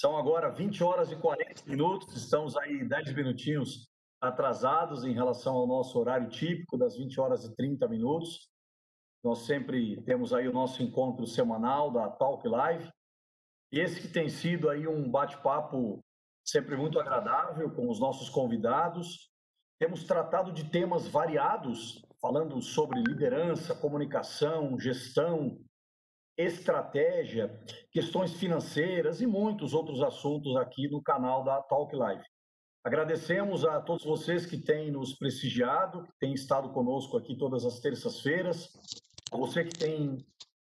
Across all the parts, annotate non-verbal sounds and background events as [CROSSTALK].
São agora 20 horas e 40 minutos, estamos aí 10 minutinhos atrasados em relação ao nosso horário típico das 20 horas e 30 minutos. Nós sempre temos aí o nosso encontro semanal da Talk Live. E esse que tem sido aí um bate-papo sempre muito agradável com os nossos convidados. Temos tratado de temas variados, falando sobre liderança, comunicação, gestão, estratégia, questões financeiras e muitos outros assuntos aqui no canal da Talk Live. Agradecemos a todos vocês que têm nos prestigiado, que têm estado conosco aqui todas as terças-feiras, a você que tem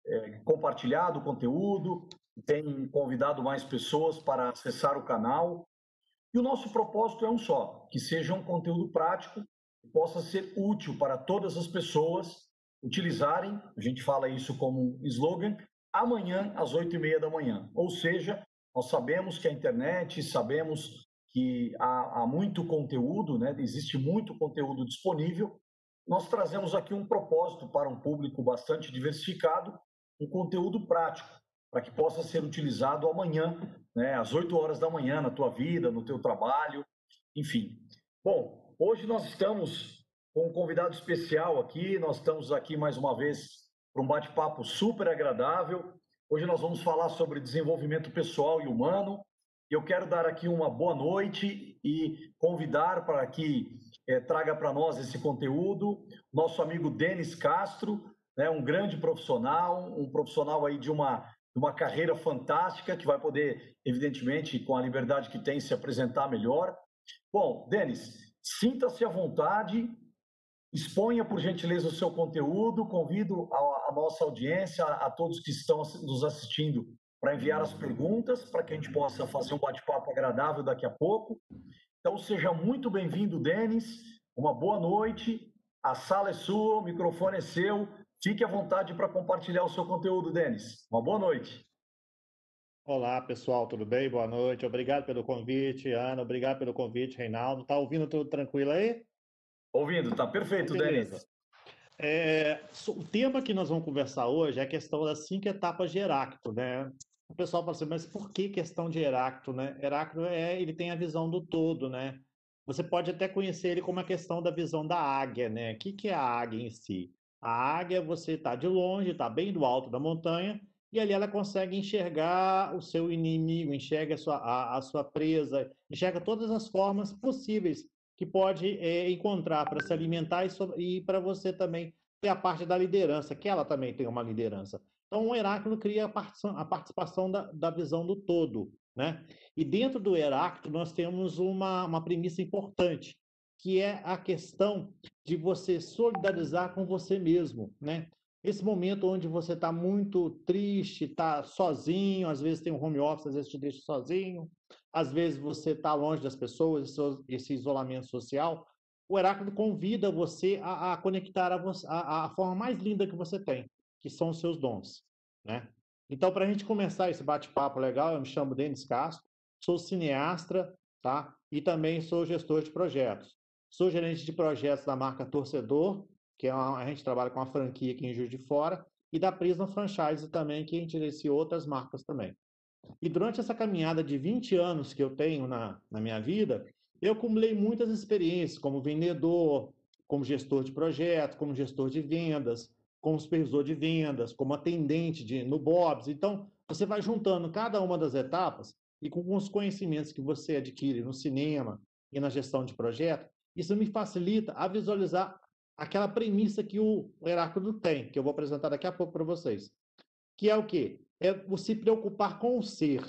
é, compartilhado o conteúdo, que tem convidado mais pessoas para acessar o canal. E o nosso propósito é um só: que seja um conteúdo prático, que possa ser útil para todas as pessoas utilizarem, a gente fala isso como um slogan, amanhã às oito e meia da manhã. Ou seja, nós sabemos que a internet, sabemos que há, há muito conteúdo, né? existe muito conteúdo disponível. Nós trazemos aqui um propósito para um público bastante diversificado, um conteúdo prático, para que possa ser utilizado amanhã, né? às 8 horas da manhã, na tua vida, no teu trabalho, enfim. Bom, hoje nós estamos com um convidado especial aqui. Nós estamos aqui mais uma vez para um bate-papo super agradável. Hoje nós vamos falar sobre desenvolvimento pessoal e humano. Eu quero dar aqui uma boa noite e convidar para que é, traga para nós esse conteúdo nosso amigo Denis Castro, né, um grande profissional, um profissional aí de uma, uma carreira fantástica que vai poder, evidentemente, com a liberdade que tem, se apresentar melhor. Bom, Denis, sinta-se à vontade Exponha, por gentileza, o seu conteúdo. Convido a, a nossa audiência, a, a, todos que estão nos assistindo, para enviar as perguntas, para que a gente possa fazer um bate-papo agradável daqui a pouco. Então, seja muito bem-vindo, Denis. Uma boa noite. A sala é sua, o microfone é seu. Fique à vontade para compartilhar o seu conteúdo, Denis. Uma boa noite. Olá, pessoal, tudo bem? Boa noite. Obrigado pelo convite, Ana. Obrigado pelo convite, Reinaldo. Tá ouvindo tudo tranquilo aí? Ouvindo, tá perfeito, Beleza. É, o tema que nós vamos conversar hoje é a questão das cinco etapas de Heráclito, né? O pessoal fala assim, mas por que questão de Heráclito, né? Heráclito é, ele tem a visão do todo, né? Você pode até conhecer ele como a questão da visão da águia, né? O que, que é a águia em si? A águia, você está de longe, está bem do alto da montanha, e ali ela consegue enxergar o seu inimigo, enxerga a sua, a, a sua presa, enxerga todas as formas possíveis que pode é, encontrar para se alimentar e, e para você também ter a parte da liderança, que ela também tem uma liderança. Então, o Heráclito cria a participação, a participação da, da, visão do todo. Né? E dentro do Heráclito, nós temos uma, uma premissa importante, que é a questão de você solidarizar com você mesmo. Né? Esse momento onde você está muito triste, está sozinho, às vezes tem um home office, às vezes te deixa sozinho, às vezes você está longe das pessoas, esse isolamento social, o Heráclito convida você a, a conectar a, a, a, forma mais linda que você tem, que são os seus dons. Né? Então, para a gente começar esse bate-papo legal, eu me chamo Denis Castro, sou cineasta tá? e também sou gestor de projetos. Sou gerente de projetos da marca Torcedor, que é uma, a gente trabalha com uma franquia aqui em Juiz de Fora, e da Prisma Franchise também, que a gente gerencia outras marcas também. E durante essa caminhada de 20 anos que eu tenho na, na minha vida, eu acumulei muitas experiências como vendedor, como gestor de projetos, como gestor de vendas, como supervisor de vendas, como atendente de, no Bob's. Então, você vai juntando cada uma das etapas e com os conhecimentos que você adquire no cinema e na gestão de projeto, isso me facilita a visualizar aquela premissa que o Heráclito tem, que eu vou apresentar daqui a pouco para vocês. Que é o quê? É se preocupar com o ser.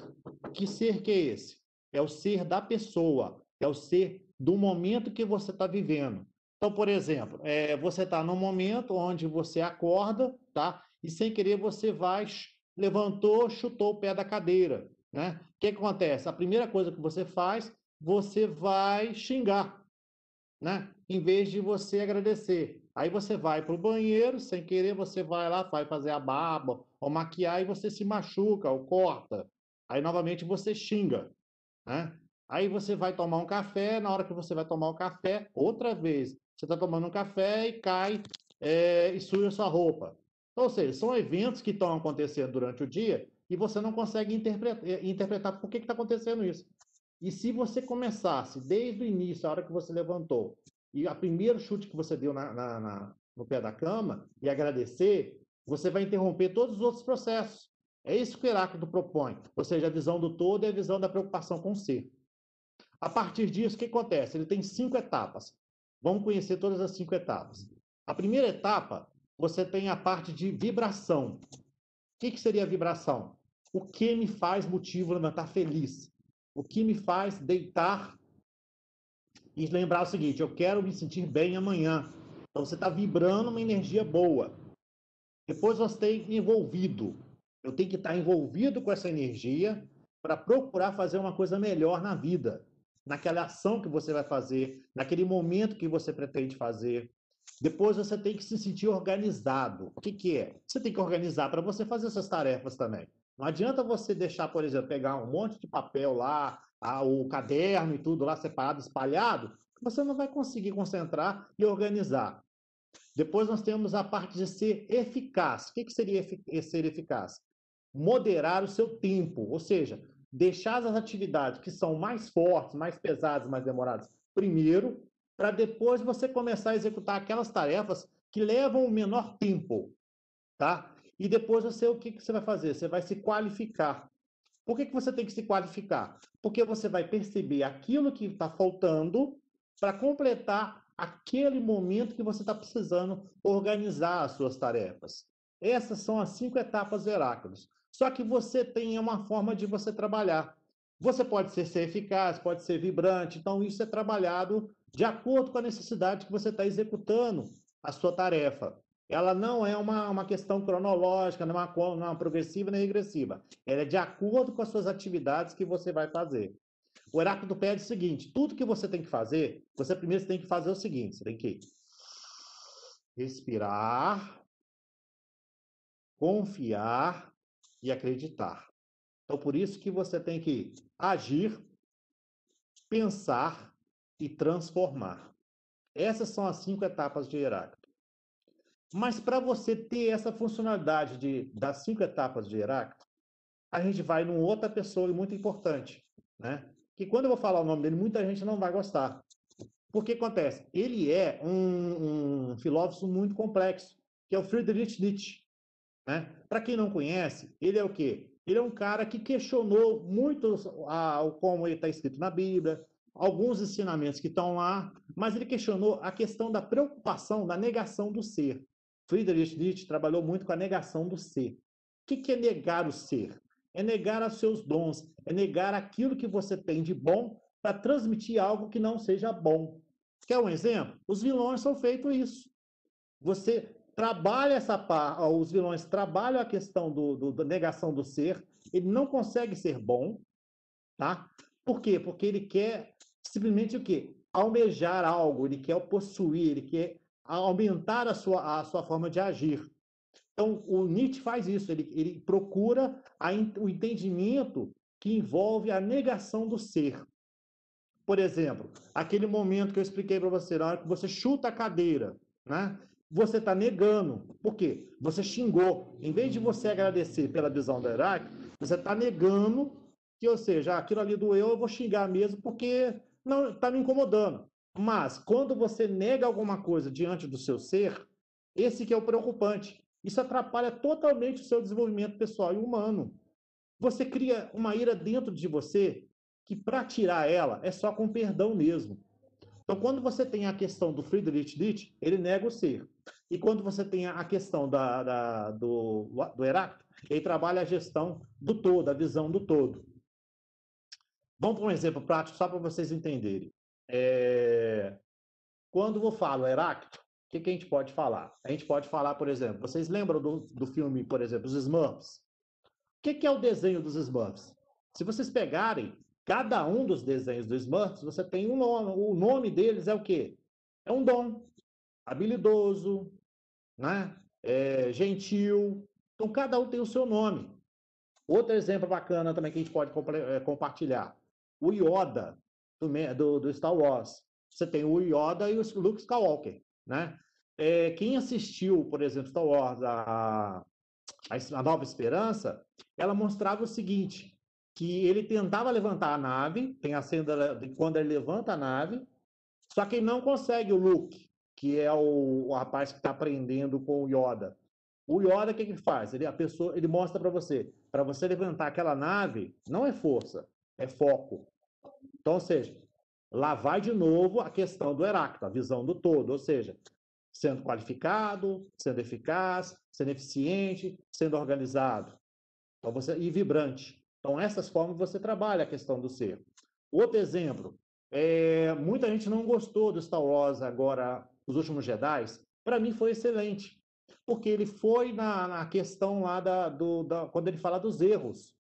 Que ser que é esse? É o ser da pessoa, é o ser do momento que você está vivendo. Então, por exemplo, é, você está num momento onde você acorda, tá? E sem querer você vai, levantou, chutou o pé da cadeira, né? O que, acontece? A primeira coisa que você faz, você vai xingar, né? Em vez de você agradecer. Aí você vai para o banheiro, sem querer, você vai lá, vai fazer a barba ou maquiar e você se machuca ou corta. Aí novamente você xinga. Né? Aí você vai tomar um café, na hora que você vai tomar o café, outra vez, você está tomando um café e cai é, e suja sua roupa. Então, ou seja, são eventos que estão acontecendo durante o dia e você não consegue interpretar, eh, interpretar por que está acontecendo isso. E se você começasse desde o início, a hora que você levantou, e a primeiro chute que você deu na, na, na, no pé da cama, e agradecer, você vai interromper todos os outros processos. É isso que o Heráclito propõe, ou seja, a visão do todo e a visão da preocupação com o ser. A partir disso, o que acontece? Ele tem cinco etapas. Vamos conhecer todas as cinco etapas. A primeira etapa, você tem a parte de vibração. O que, que seria vibração? O que me faz motivo levantar feliz? O que me faz deitar e lembrar o seguinte: eu quero me sentir bem amanhã. Então você está vibrando uma energia boa. Depois você tem envolvido. Eu tenho que estar envolvido com essa energia para procurar fazer uma coisa melhor na vida, naquela ação que você vai fazer, naquele momento que você pretende fazer. Depois você tem que se sentir organizado. O que, que é? Você tem que organizar para você fazer essas tarefas também. Não adianta você deixar, por exemplo, pegar um monte de papel lá, o caderno e tudo lá separado, espalhado, você não vai conseguir concentrar e organizar. Depois nós temos a parte de ser eficaz. O que, seria ser eficaz? Moderar o seu tempo, ou seja, deixar as atividades que são mais fortes, mais pesadas, mais demoradas primeiro, para depois você começar a executar aquelas tarefas que levam o menor tempo, tá? E depois você o que, que você vai fazer? Você vai se qualificar. Por que, que você tem que se qualificar? Porque você vai perceber aquilo que está faltando para completar aquele momento que você está precisando organizar as suas tarefas. Essas são as cinco etapas do Heráclitos. Só que você tem uma forma de você trabalhar. Você pode ser, ser eficaz, pode ser vibrante, então isso é trabalhado de acordo com a necessidade que você está executando a sua tarefa ela não é uma, uma questão cronológica, não é uma, não é uma progressiva nem regressiva. Ela é de acordo com as suas atividades que você vai fazer. O Heráclito pede o seguinte: tudo que você tem que fazer, você primeiro tem que fazer o seguinte: você tem que respirar, confiar e acreditar. Então, por isso que você tem que agir, pensar e transformar. Essas são as cinco etapas de Heráclito. Mas para você ter essa funcionalidade de, das cinco etapas de Heráclito, a gente vai numa outra pessoa muito importante, né? Que quando eu vou falar o nome dele, muita gente não vai gostar. Porque acontece? Ele é um, um filósofo muito complexo, que é o Friedrich Nietzsche. Né? Para quem não conhece, ele é o quê? Ele é um cara que questionou muito a, como ele está escrito na Bíblia, alguns ensinamentos que estão lá, mas ele questionou a questão da preocupação, da negação do ser. Friedrich Nietzsche trabalhou muito com a negação do ser. O que é negar o ser? É negar os seus dons, é negar aquilo que você tem de bom para transmitir algo que não seja bom. Quer um exemplo? Os vilões são feitos isso. Você trabalha essa parte, os vilões trabalham a questão do, do, da negação do ser, ele não consegue ser bom, tá? Por quê? Porque ele quer simplesmente o quê? Almejar algo, ele quer possuir, ele quer a aumentar a sua, a sua forma de agir. Então, o Nietzsche faz isso, ele, ele procura a, o entendimento que envolve a negação do ser. Por exemplo, aquele momento que eu expliquei para você, na hora que você chuta a cadeira, né? você está negando. Por quê? Você xingou. Em vez de você agradecer pela visão do Heráclito, você está negando que, ou seja, aquilo ali doeu, eu vou xingar mesmo porque não está me incomodando. Mas quando você nega alguma coisa diante do seu ser, esse que é o preocupante. Isso atrapalha totalmente o seu desenvolvimento pessoal e humano. Você cria uma ira dentro de você que para tirar ela é só com perdão mesmo. Então, quando você tem a questão do Friedrich Nietzsche, ele nega o ser. E quando você tem a questão da, da do, do Heráclito, ele trabalha a gestão do todo, a visão do todo. Vamos para um exemplo prático, só para vocês entenderem. É... Quando eu falo Heráclito, o que, que, a gente pode falar? A gente pode falar, por exemplo, vocês lembram do, do filme, por exemplo, Os Smurfs? O que, que é o desenho dos Smurfs? Se vocês pegarem cada um dos desenhos dos Smurfs, você tem um nome. O nome deles é o quê? É um dom. Habilidoso, né? É, gentil. Então, cada um tem o seu nome. Outro exemplo bacana também que a gente pode é, compartilhar. O Yoda do, do, Star Wars. Você tem o Yoda e o Luke Skywalker, né? É, quem assistiu, por exemplo, Star Wars, a, a Nova Esperança, ela mostrava o seguinte, que ele tentava levantar a nave, tem a cena de quando ele levanta a nave, só que ele não consegue o Luke, que é o, o rapaz que está aprendendo com o Yoda. O Yoda, o que, que ele faz? Ele, a pessoa, ele mostra para você, para você levantar aquela nave, não é força, é foco. Então, ou seja, lá vai de novo a questão do Heráclito, a visão do todo, ou seja, sendo qualificado, sendo eficaz, sendo eficiente, sendo organizado então você, e vibrante. Então, essas formas você trabalha a questão do ser. Outro exemplo, é, muita gente não gostou do Star Wars agora, os últimos Jedi. Para mim foi excelente, porque ele foi na, na questão lá da, do, da, quando ele fala dos erros.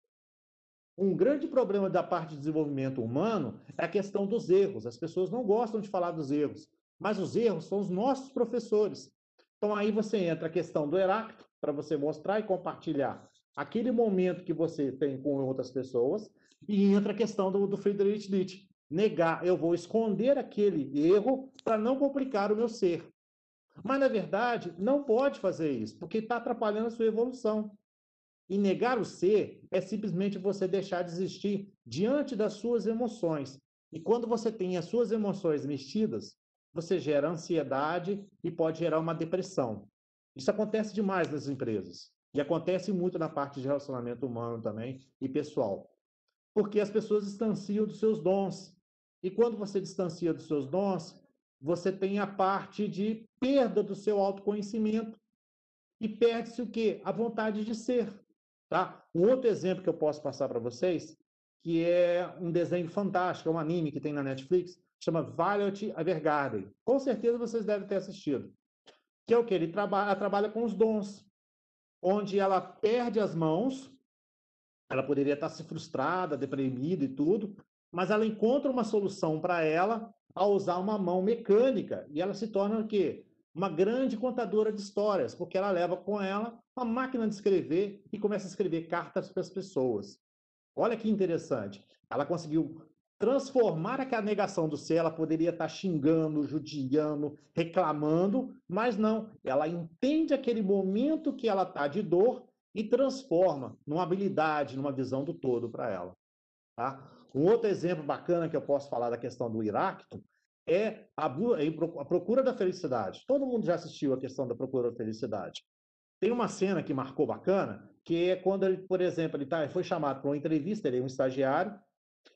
Um grande problema da parte de desenvolvimento humano é a questão dos erros. As pessoas não gostam de falar dos erros, mas os erros são os nossos professores. Então aí você entra a questão do Heráclito, para você mostrar e compartilhar aquele momento que você tem com outras pessoas, e entra a questão do, do Friedrich Nietzsche. Negar, eu vou esconder aquele erro para não complicar o meu ser. Mas, na verdade, não pode fazer isso, porque está atrapalhando a sua evolução. E negar o ser é simplesmente você deixar de existir diante das suas emoções. E quando você tem as suas emoções mexidas, você gera ansiedade e pode gerar uma depressão. Isso acontece demais nas empresas. E acontece muito na parte de relacionamento humano também e pessoal. Porque as pessoas distanciam dos seus dons. E quando você distancia dos seus dons, você tem a parte de perda do seu autoconhecimento. E perde-se o quê? A vontade de ser. Tá? Um outro exemplo que eu posso passar para vocês, que é um desenho fantástico, é um anime que tem na Netflix, chama Violet Evergarden. Com certeza vocês devem ter assistido. Que é o que? Ele trabalha, trabalha com os dons onde ela perde as mãos, ela poderia estar se frustrada, deprimida e tudo, mas ela encontra uma solução para ela ao usar uma mão mecânica e ela se torna o quê? Uma grande contadora de histórias, porque ela leva com ela uma máquina de escrever e começa a escrever cartas para as pessoas. Olha que interessante. Ela conseguiu transformar aquela negação do ser, ela poderia estar xingando, judiando, reclamando, mas não, ela entende aquele momento que ela está de dor e transforma numa habilidade, numa visão do todo para ela. Tá? Um outro exemplo bacana que eu posso falar da questão do Iracto é a, a procura da felicidade. Todo mundo já assistiu a questão da procura da felicidade. Tem uma cena que marcou bacana, que é quando ele, por exemplo, ele tá, foi chamado para uma entrevista, ele é um estagiário,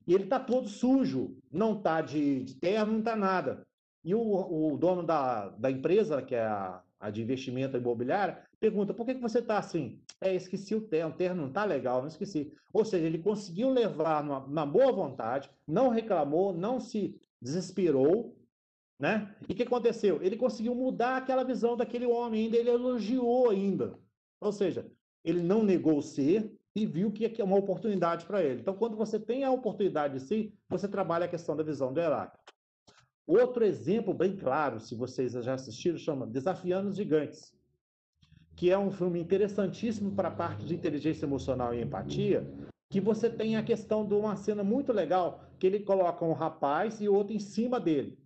e ele está todo sujo, não está de, de, terno, não está nada. E o, o, dono da, da empresa, que é a, a de investimento imobiliário, pergunta: por que, que você está assim? É, esqueci o terno, o terno não está legal, não esqueci. Ou seja, ele conseguiu levar numa, na boa vontade, não reclamou, não se desesperou, né? E o que aconteceu? Ele conseguiu mudar aquela visão daquele homem, ainda ele elogiou ainda. Ou seja, ele não negou ser, e viu que é uma oportunidade para ele. Então, quando você tem a oportunidade de si, você trabalha a questão da visão do Heráclito. Outro exemplo bem claro, se vocês já assistiram, chama Desafiando os Gigantes, que é um filme interessantíssimo para a parte de inteligência emocional e empatia, que você tem a questão de uma cena muito legal, que ele coloca um rapaz e outro em cima dele.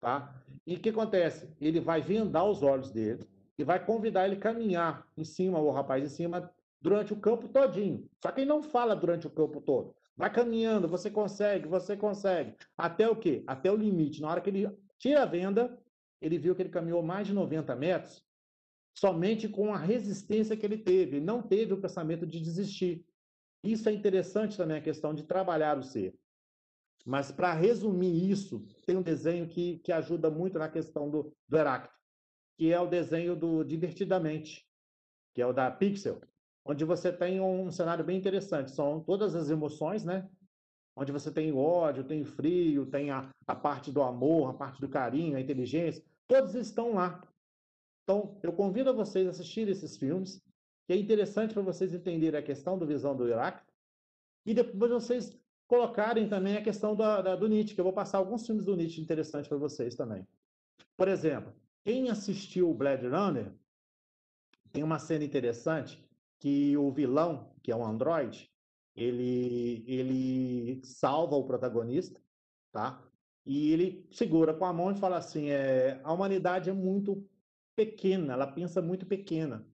Tá? E o que acontece? Ele vai vendar os olhos dele e vai convidar ele a caminhar em cima, o rapaz em cima durante o campo todinho. Só que ele não fala durante o campo todo. Vai caminhando, você consegue, você consegue. Até o quê? Até o limite. Na hora que ele tira a venda, ele viu que ele caminhou mais de 90 metros somente com a resistência que ele teve. Ele não teve o pensamento de desistir. Isso é interessante também, a questão de trabalhar o ser. Mas, para resumir isso, tem um desenho que, que ajuda muito na questão do, do Heráclito, que é o desenho do Divertidamente, que é o da Pixel onde você tem um cenário bem interessante. São todas as emoções, né? Onde você tem ódio, tem frio, tem a, a parte do amor, a parte do carinho, a inteligência, todos estão lá. Então, eu convido a vocês a assistirem esses filmes, que é interessante para vocês entenderem a questão do visão do Iraque, e depois vocês colocarem também a questão da, da, do Nietzsche, que eu vou passar alguns filmes do Nietzsche interessantes para vocês também. Por exemplo, quem assistiu o Blade Runner, tem uma cena interessante que o vilão, que é um androide, ele, ele salva o protagonista, tá? E ele segura com a mão e fala assim: é, a humanidade é muito pequena, ela pensa muito pequena.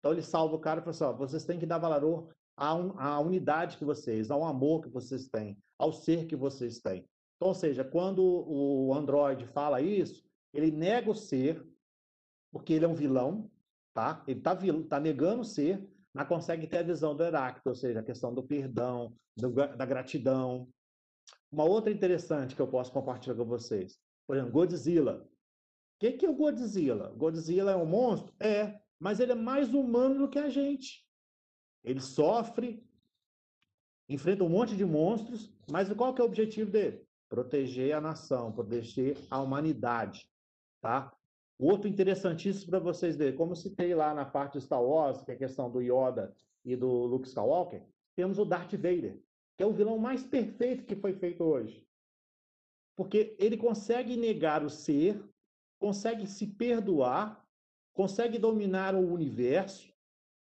Então ele salva o cara e fala assim: ó, vocês têm que dar valor à, un, à unidade que vocês, ao amor que vocês têm, ao ser que vocês têm. Então, ou seja, quando o Android fala isso, ele nega o ser, porque ele é um vilão, tá? Ele está tá negando o ser, mas consegue ter a visão do Heráclito, ou seja, a questão do perdão, do, da gratidão. Uma outra interessante que eu posso compartilhar com vocês, por exemplo, Godzilla. O que, que é o Godzilla? Godzilla é um monstro? É, mas ele é mais humano do que a gente. Ele sofre, enfrenta um monte de monstros, mas qual que é o objetivo dele? Proteger a nação, proteger a humanidade, tá? Outro interessantíssimo para vocês verem, como citei lá na parte de Star Wars, que é a questão do Yoda e do Luke Skywalker, temos o Darth Vader, que é o vilão mais perfeito que foi feito hoje. Porque ele consegue negar o ser, consegue se perdoar, consegue dominar o universo,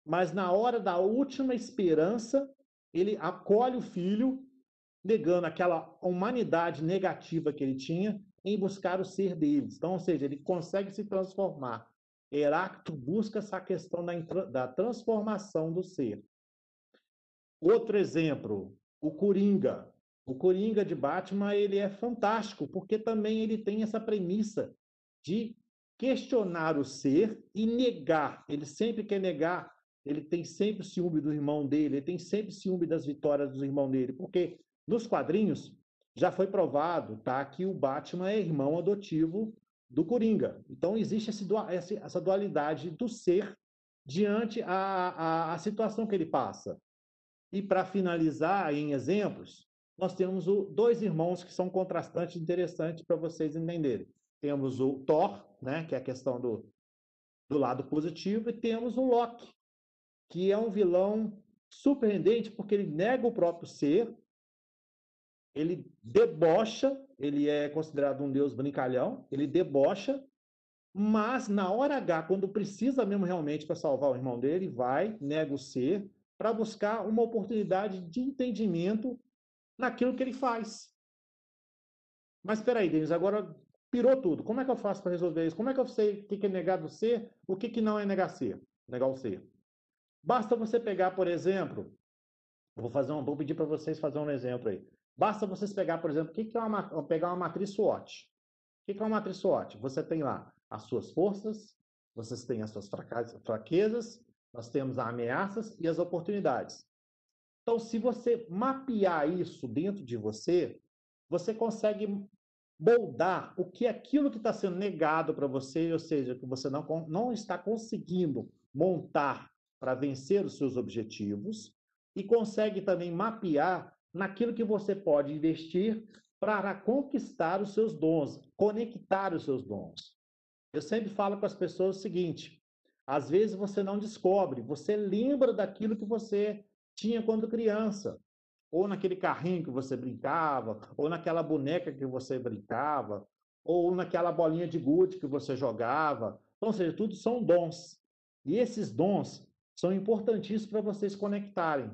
mas na hora da última esperança, ele acolhe o filho, negando aquela humanidade negativa que ele tinha em buscar o ser deles. Então, ou seja, ele consegue se transformar. Heráclito busca essa questão da, da transformação do ser. Outro exemplo, o Coringa. O Coringa de Batman, ele é fantástico, porque também ele tem essa premissa de questionar o ser e negar. Ele sempre quer negar, ele tem sempre ciúme do irmão dele, ele tem sempre ciúme das vitórias do irmão dele, porque nos quadrinhos já foi provado tá, que o Batman é irmão adotivo do Coringa. Então, existe esse, essa dualidade do ser diante a, a, a situação que ele passa. E para finalizar em exemplos, nós temos o, dois irmãos que são contrastantes interessantes para vocês entenderem. Temos o Thor, né, que é a questão do, do lado positivo, e temos o Loki, que é um vilão surpreendente porque ele nega o próprio ser ele debocha, ele é considerado um deus brincalhão, ele debocha, mas na hora H, quando precisa mesmo realmente para salvar o irmão dele, vai, nega o ser, para buscar uma oportunidade de entendimento naquilo que ele faz. Mas espera aí, Denis, agora pirou tudo. Como é que eu faço para resolver isso? Como é que eu sei o que é negar do ser, o que, que não é negar ser, negar o ser? Basta você pegar, por exemplo, vou fazer um, vou pedir para vocês fazer um exemplo aí. Basta vocês pegar, por exemplo, o que é uma, pegar uma matriz SWOT. O que é uma matriz SWOT? Você tem lá as suas forças, vocês têm as suas fraquezas, nós temos as ameaças e as oportunidades. Então, se você mapear isso dentro de você, você consegue moldar o que é aquilo que está sendo negado para você, ou seja, que você não, não está conseguindo montar para vencer os seus objetivos, e consegue também mapear naquilo que você pode investir para conquistar os seus dons, conectar os seus dons. Eu sempre falo com as pessoas o seguinte: às vezes você não descobre, você lembra daquilo que você tinha quando criança, ou naquele carrinho que você brincava, ou naquela boneca que você brincava, ou naquela bolinha de gude que você jogava. Então, ou seja, tudo são dons. E esses dons são importantíssimos para vocês conectarem.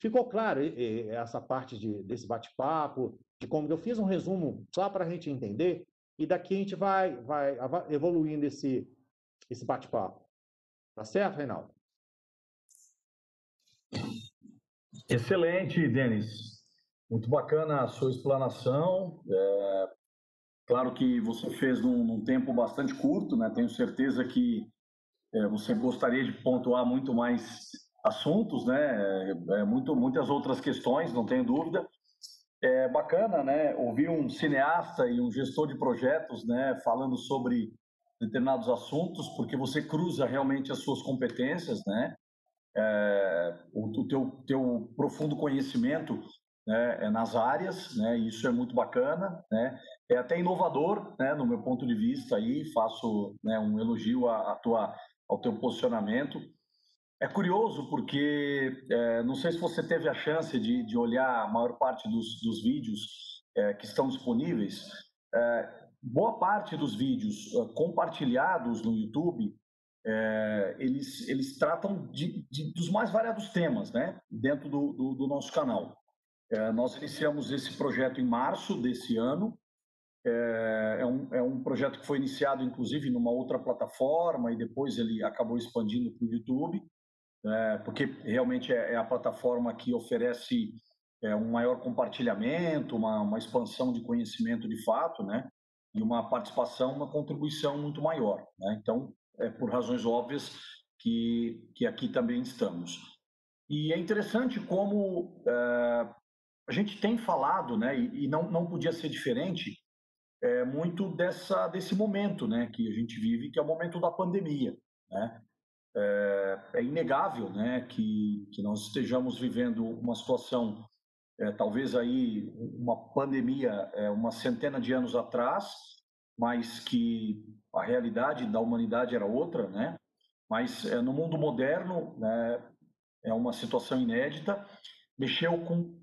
Ficou claro essa parte de, desse bate-papo, de como eu fiz um resumo só para a gente entender, e daqui a gente vai, vai evoluindo esse, esse bate-papo. Tá certo, Reinaldo? Excelente, Denis. Muito bacana a sua explanação. É, claro que você fez num, num, tempo bastante curto, né? Tenho certeza que é, você gostaria de pontuar muito mais assuntos, né? É, é, muito, muitas outras questões, não tenho dúvida. É bacana, né? Ouvir um cineasta e um gestor de projetos, né? Falando sobre determinados assuntos, porque você cruza realmente as suas competências, né? É, o, o teu, teu profundo conhecimento né, é nas áreas, né? Isso é muito bacana, né? É até inovador, né? No meu ponto de vista aí, faço né, um elogio à, à tua, ao teu posicionamento. É curioso porque, é, não sei se você teve a chance de, de olhar a maior parte dos, dos vídeos é, que estão disponíveis. É, boa parte dos vídeos é, compartilhados no YouTube, é, eles, eles tratam de, de, dos mais variados temas né, dentro do, do, do nosso canal. É, nós iniciamos esse projeto em março desse ano é, é, um, é um projeto que foi iniciado, inclusive, numa outra plataforma e depois ele acabou expandindo para o YouTube, é, porque realmente é, é, a plataforma que oferece é, um maior compartilhamento, uma, uma expansão de conhecimento de fato, né? E uma participação, uma contribuição muito maior. Né? Então, é por razões óbvias que, que aqui também estamos. E é interessante como é, a gente tem falado, né, e, não, não podia ser diferente, é, muito dessa, desse momento né, que a gente vive, que é o momento da pandemia. Né? É, é inegável né, que, que nós estejamos vivendo uma situação, é, talvez aí uma pandemia é, uma centena de anos atrás, mas que a realidade da humanidade era outra, né? Mas é, no mundo moderno né, é uma situação inédita, mexeu com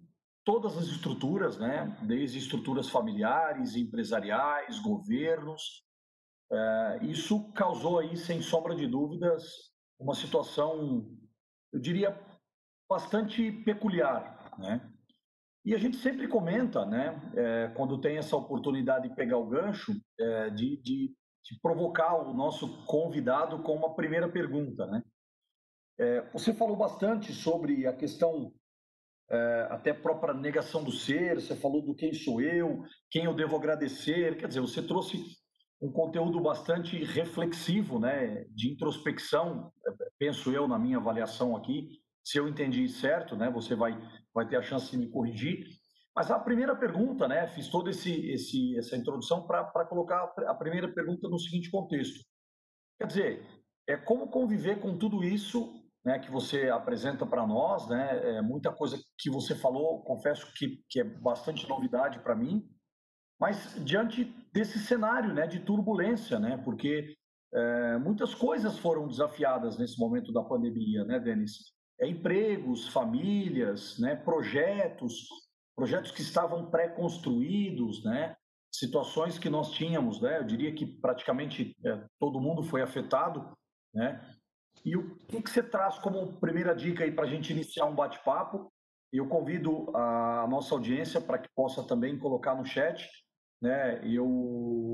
todas as estruturas, né? desde estruturas familiares, empresariais, governos. É, isso causou aí, sem sombra de dúvidas, uma situação, eu diria, bastante peculiar, né? E a gente sempre comenta, né, é, quando tem essa oportunidade de pegar o gancho, é, de, de, de, provocar o nosso convidado com uma primeira pergunta, né? É, você falou bastante sobre a questão é, até própria negação do ser, você falou do quem sou eu, quem eu devo agradecer, quer dizer, você trouxe um conteúdo bastante reflexivo, né, de introspecção, é, penso eu na minha avaliação aqui, se eu entendi certo, né, você vai, vai ter a chance de me corrigir, mas a primeira pergunta, né, fiz toda esse, esse, essa introdução para colocar a primeira pergunta no seguinte contexto. Quer dizer, é como conviver com tudo isso né, que você apresenta para nós, né, é muita coisa que você falou, confesso que, que é bastante novidade para mim, mas diante desse cenário, né, de turbulência, né, porque é, muitas coisas foram desafiadas nesse momento da pandemia, né, Denis? É, empregos, famílias, né, projetos, projetos que estavam pré-construídos, né, situações que nós tínhamos, né, eu diria que praticamente é, todo mundo foi afetado, né, e o que, que você traz como primeira dica aí para a gente iniciar um bate-papo? Eu convido a nossa audiência para que possa também colocar no chat. Né? Eu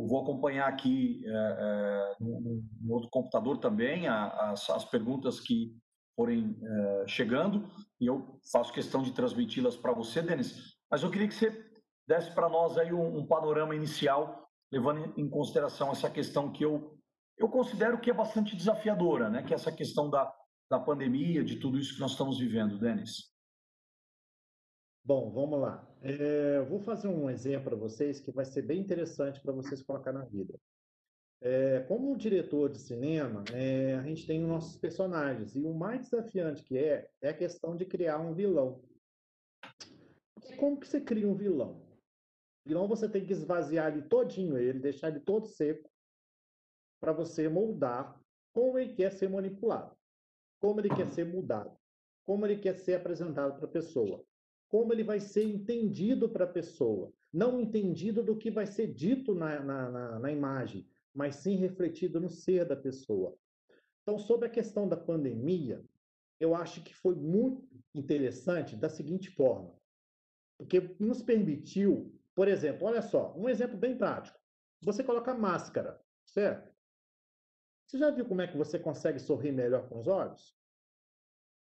vou acompanhar aqui é, é, no, no, outro computador também as, as perguntas que forem é, chegando e eu faço questão de transmiti-las para você, Denis. Mas eu queria que você desse para nós aí um, um panorama inicial, levando em consideração essa questão que eu eu considero que é bastante desafiadora, né? Que é essa questão da, da pandemia, de tudo isso que nós estamos vivendo, Denis. Bom, vamos lá. É, eu vou fazer um exemplo para vocês que vai ser bem interessante para vocês colocar na vida. É, como diretor de cinema, é, a gente tem os nossos personagens e o mais desafiante que é é a questão de criar um vilão. Como que você cria um vilão? vilão você tem que esvaziar ele todinho ele, deixar ele todo seco para você moldar como ele quer ser manipulado, como ele quer ser mudado, como ele quer ser apresentado para a pessoa, como ele vai ser entendido para a pessoa, não entendido do que vai ser dito na, na, na, na imagem, mas sim refletido no ser da pessoa. Então, sobre a questão da pandemia, eu acho que foi muito interessante da seguinte forma, porque nos permitiu, por exemplo, olha só, um exemplo bem prático. Você coloca máscara, certo? Você já viu como é que você consegue sorrir melhor com os olhos?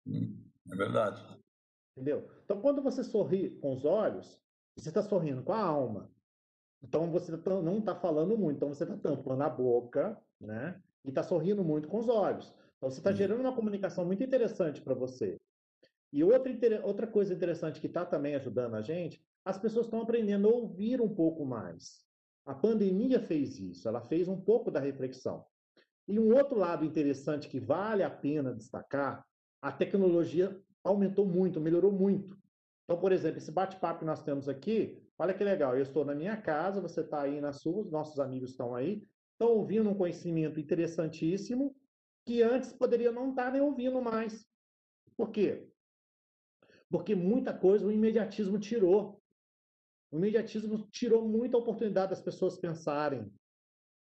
Hum, é verdade. Entendeu? Então, quando você sorri com os olhos, você está sorrindo com a alma. Então, você tá não está falando muito. Então, você está tampando a boca, né? E está sorrindo muito com os olhos. Então, você está gerando uma comunicação muito interessante para você. E outra, outra coisa interessante que está também ajudando a gente, as pessoas estão aprendendo a ouvir um pouco mais. A pandemia fez isso, ela fez um pouco da reflexão. E um outro lado interessante que vale a pena destacar, a tecnologia aumentou muito, melhorou muito. Então, por exemplo, esse bate-papo que nós temos aqui, olha que legal, eu estou na minha casa, você está aí na sua, nossos amigos estão aí, estão ouvindo um conhecimento interessantíssimo que antes poderia não estar nem ouvindo mais. Por quê? Porque muita coisa o imediatismo tirou. O imediatismo tirou muita oportunidade das pessoas pensarem,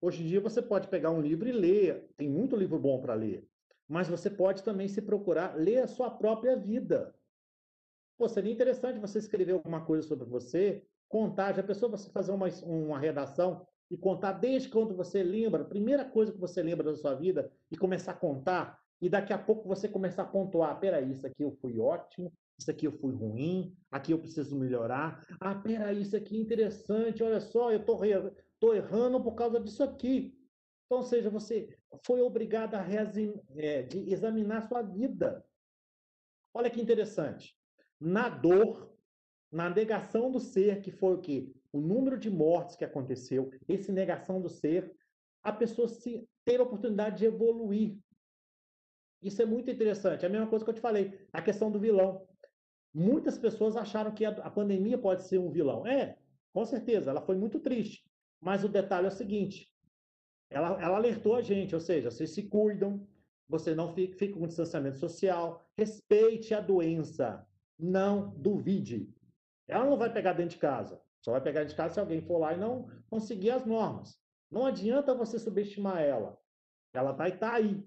Hoje em dia você pode pegar um livro e ler, tem muito livro bom para ler, mas você pode também se procurar ler a sua própria vida. Pô, seria interessante você escrever alguma coisa sobre você contar, já pensou você fazer uma, uma redação e contar desde quando você lembra, a primeira coisa que você lembra da sua vida, e começar a contar, e daqui a pouco você começar a pontuar, peraí, isso aqui eu fui ótimo, isso aqui eu fui ruim, aqui eu preciso melhorar. Ah, peraí, isso aqui é interessante, olha só, eu tô, tô errando por causa disso aqui. Então, ou seja, você foi obrigado a é, examinar a sua vida. Olha que interessante. Na dor, na negação do ser, que foi o quê? O número de mortes que aconteceu, esse negação do ser, a pessoa se ter a oportunidade de evoluir. Isso é muito interessante. É a mesma coisa que eu te falei, a questão do vilão. Muitas pessoas acharam que a, pandemia pode ser um vilão. É, com certeza, ela foi muito triste. Mas o detalhe é o seguinte: ela, ela alertou a gente, ou seja, vocês se cuidam, você não fica com distanciamento social, respeite a doença, não duvide. Ela não vai pegar dentro de casa, só vai pegar dentro de casa se alguém for lá e não conseguir as normas. Não adianta você subestimar ela, ela vai estar tá aí.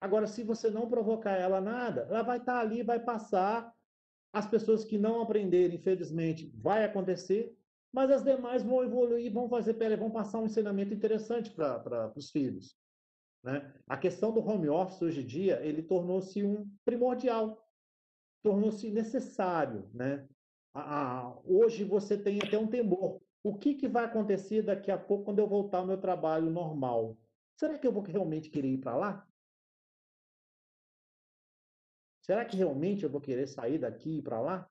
Agora, se você não provocar ela nada, ela vai estar tá ali, vai passar. As pessoas que não aprenderem, infelizmente, vai acontecer, mas as demais vão evoluir, vão fazer, pera, vão passar um ensinamento interessante para os filhos. Né? A questão do home office hoje em dia, ele tornou-se um primordial, tornou-se necessário. Né? Hoje você tem até um temor. O que, que vai acontecer daqui a pouco quando eu voltar ao meu trabalho normal? Será que eu vou realmente querer ir para lá? Será que realmente eu vou querer sair daqui e para lá?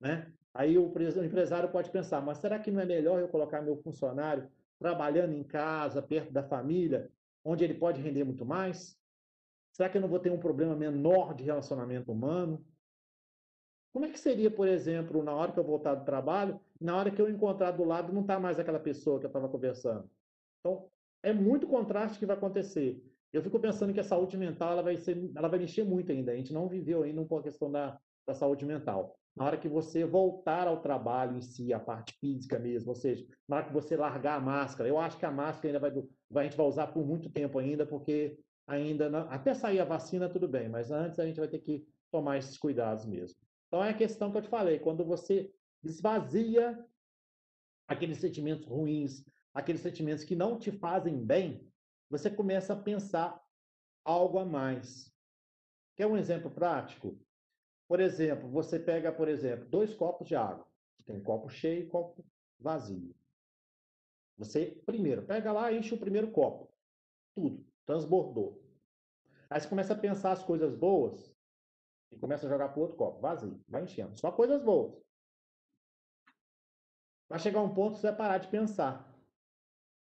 Né? Aí o empresário pode pensar, mas será que não é melhor eu colocar meu funcionário trabalhando em casa, perto da família, onde ele pode render muito mais? Será que eu não vou ter um problema menor de relacionamento humano? Como é que seria, por exemplo, na hora que eu voltar do trabalho, na hora que eu encontrar do lado, não está mais aquela pessoa que eu estava conversando? Então, é muito contraste que vai acontecer. Eu fico pensando que a saúde mental ela vai, ser, ela vai mexer muito ainda. A gente não viveu ainda uma questão da, da saúde mental. Na hora que você voltar ao trabalho em si, a parte física mesmo, ou seja, na hora que você largar a máscara, eu acho que a máscara ainda vai, vai a gente vai usar por muito tempo ainda, porque ainda não, até sair a vacina tudo bem, mas antes a gente vai ter que tomar esses cuidados mesmo. Então é a questão que eu te falei, quando você esvazia aqueles sentimentos ruins, aqueles sentimentos que não te fazem bem, você começa a pensar algo a mais. Quer um exemplo prático? Por exemplo, você pega, por exemplo, dois copos de água. Tem copo cheio e copo vazio. Você, primeiro, pega lá enche o primeiro copo. Tudo. Transbordou. Aí você começa a pensar as coisas boas e começa a jogar para o outro copo. Vazio. Vai enchendo. Só coisas boas. Vai chegar um ponto que você vai parar de pensar.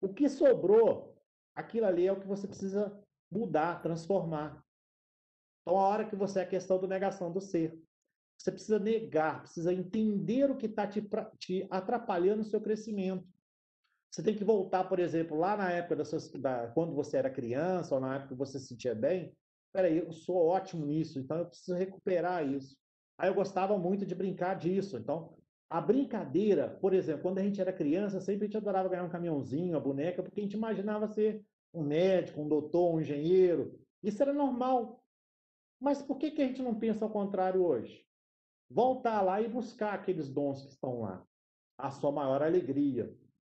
O que sobrou, aquilo ali é o que você precisa mudar, transformar. Então, a hora que você é a questão da negação do ser. Você precisa negar, precisa entender o que está te, te, atrapalhando o seu crescimento. Você tem que voltar, por exemplo, lá na época da, sua, da quando você era criança, ou na época que você se sentia bem. Peraí, eu sou ótimo nisso, então eu preciso recuperar isso. Aí eu gostava muito de brincar disso. Então, a brincadeira, por exemplo, quando a gente era criança, sempre a gente adorava ganhar um caminhãozinho, uma boneca, porque a gente imaginava ser um médico, um doutor, um engenheiro. Isso era normal. Mas por que, que a gente não pensa ao contrário hoje? Voltar lá e buscar aqueles dons que estão lá. A sua maior alegria.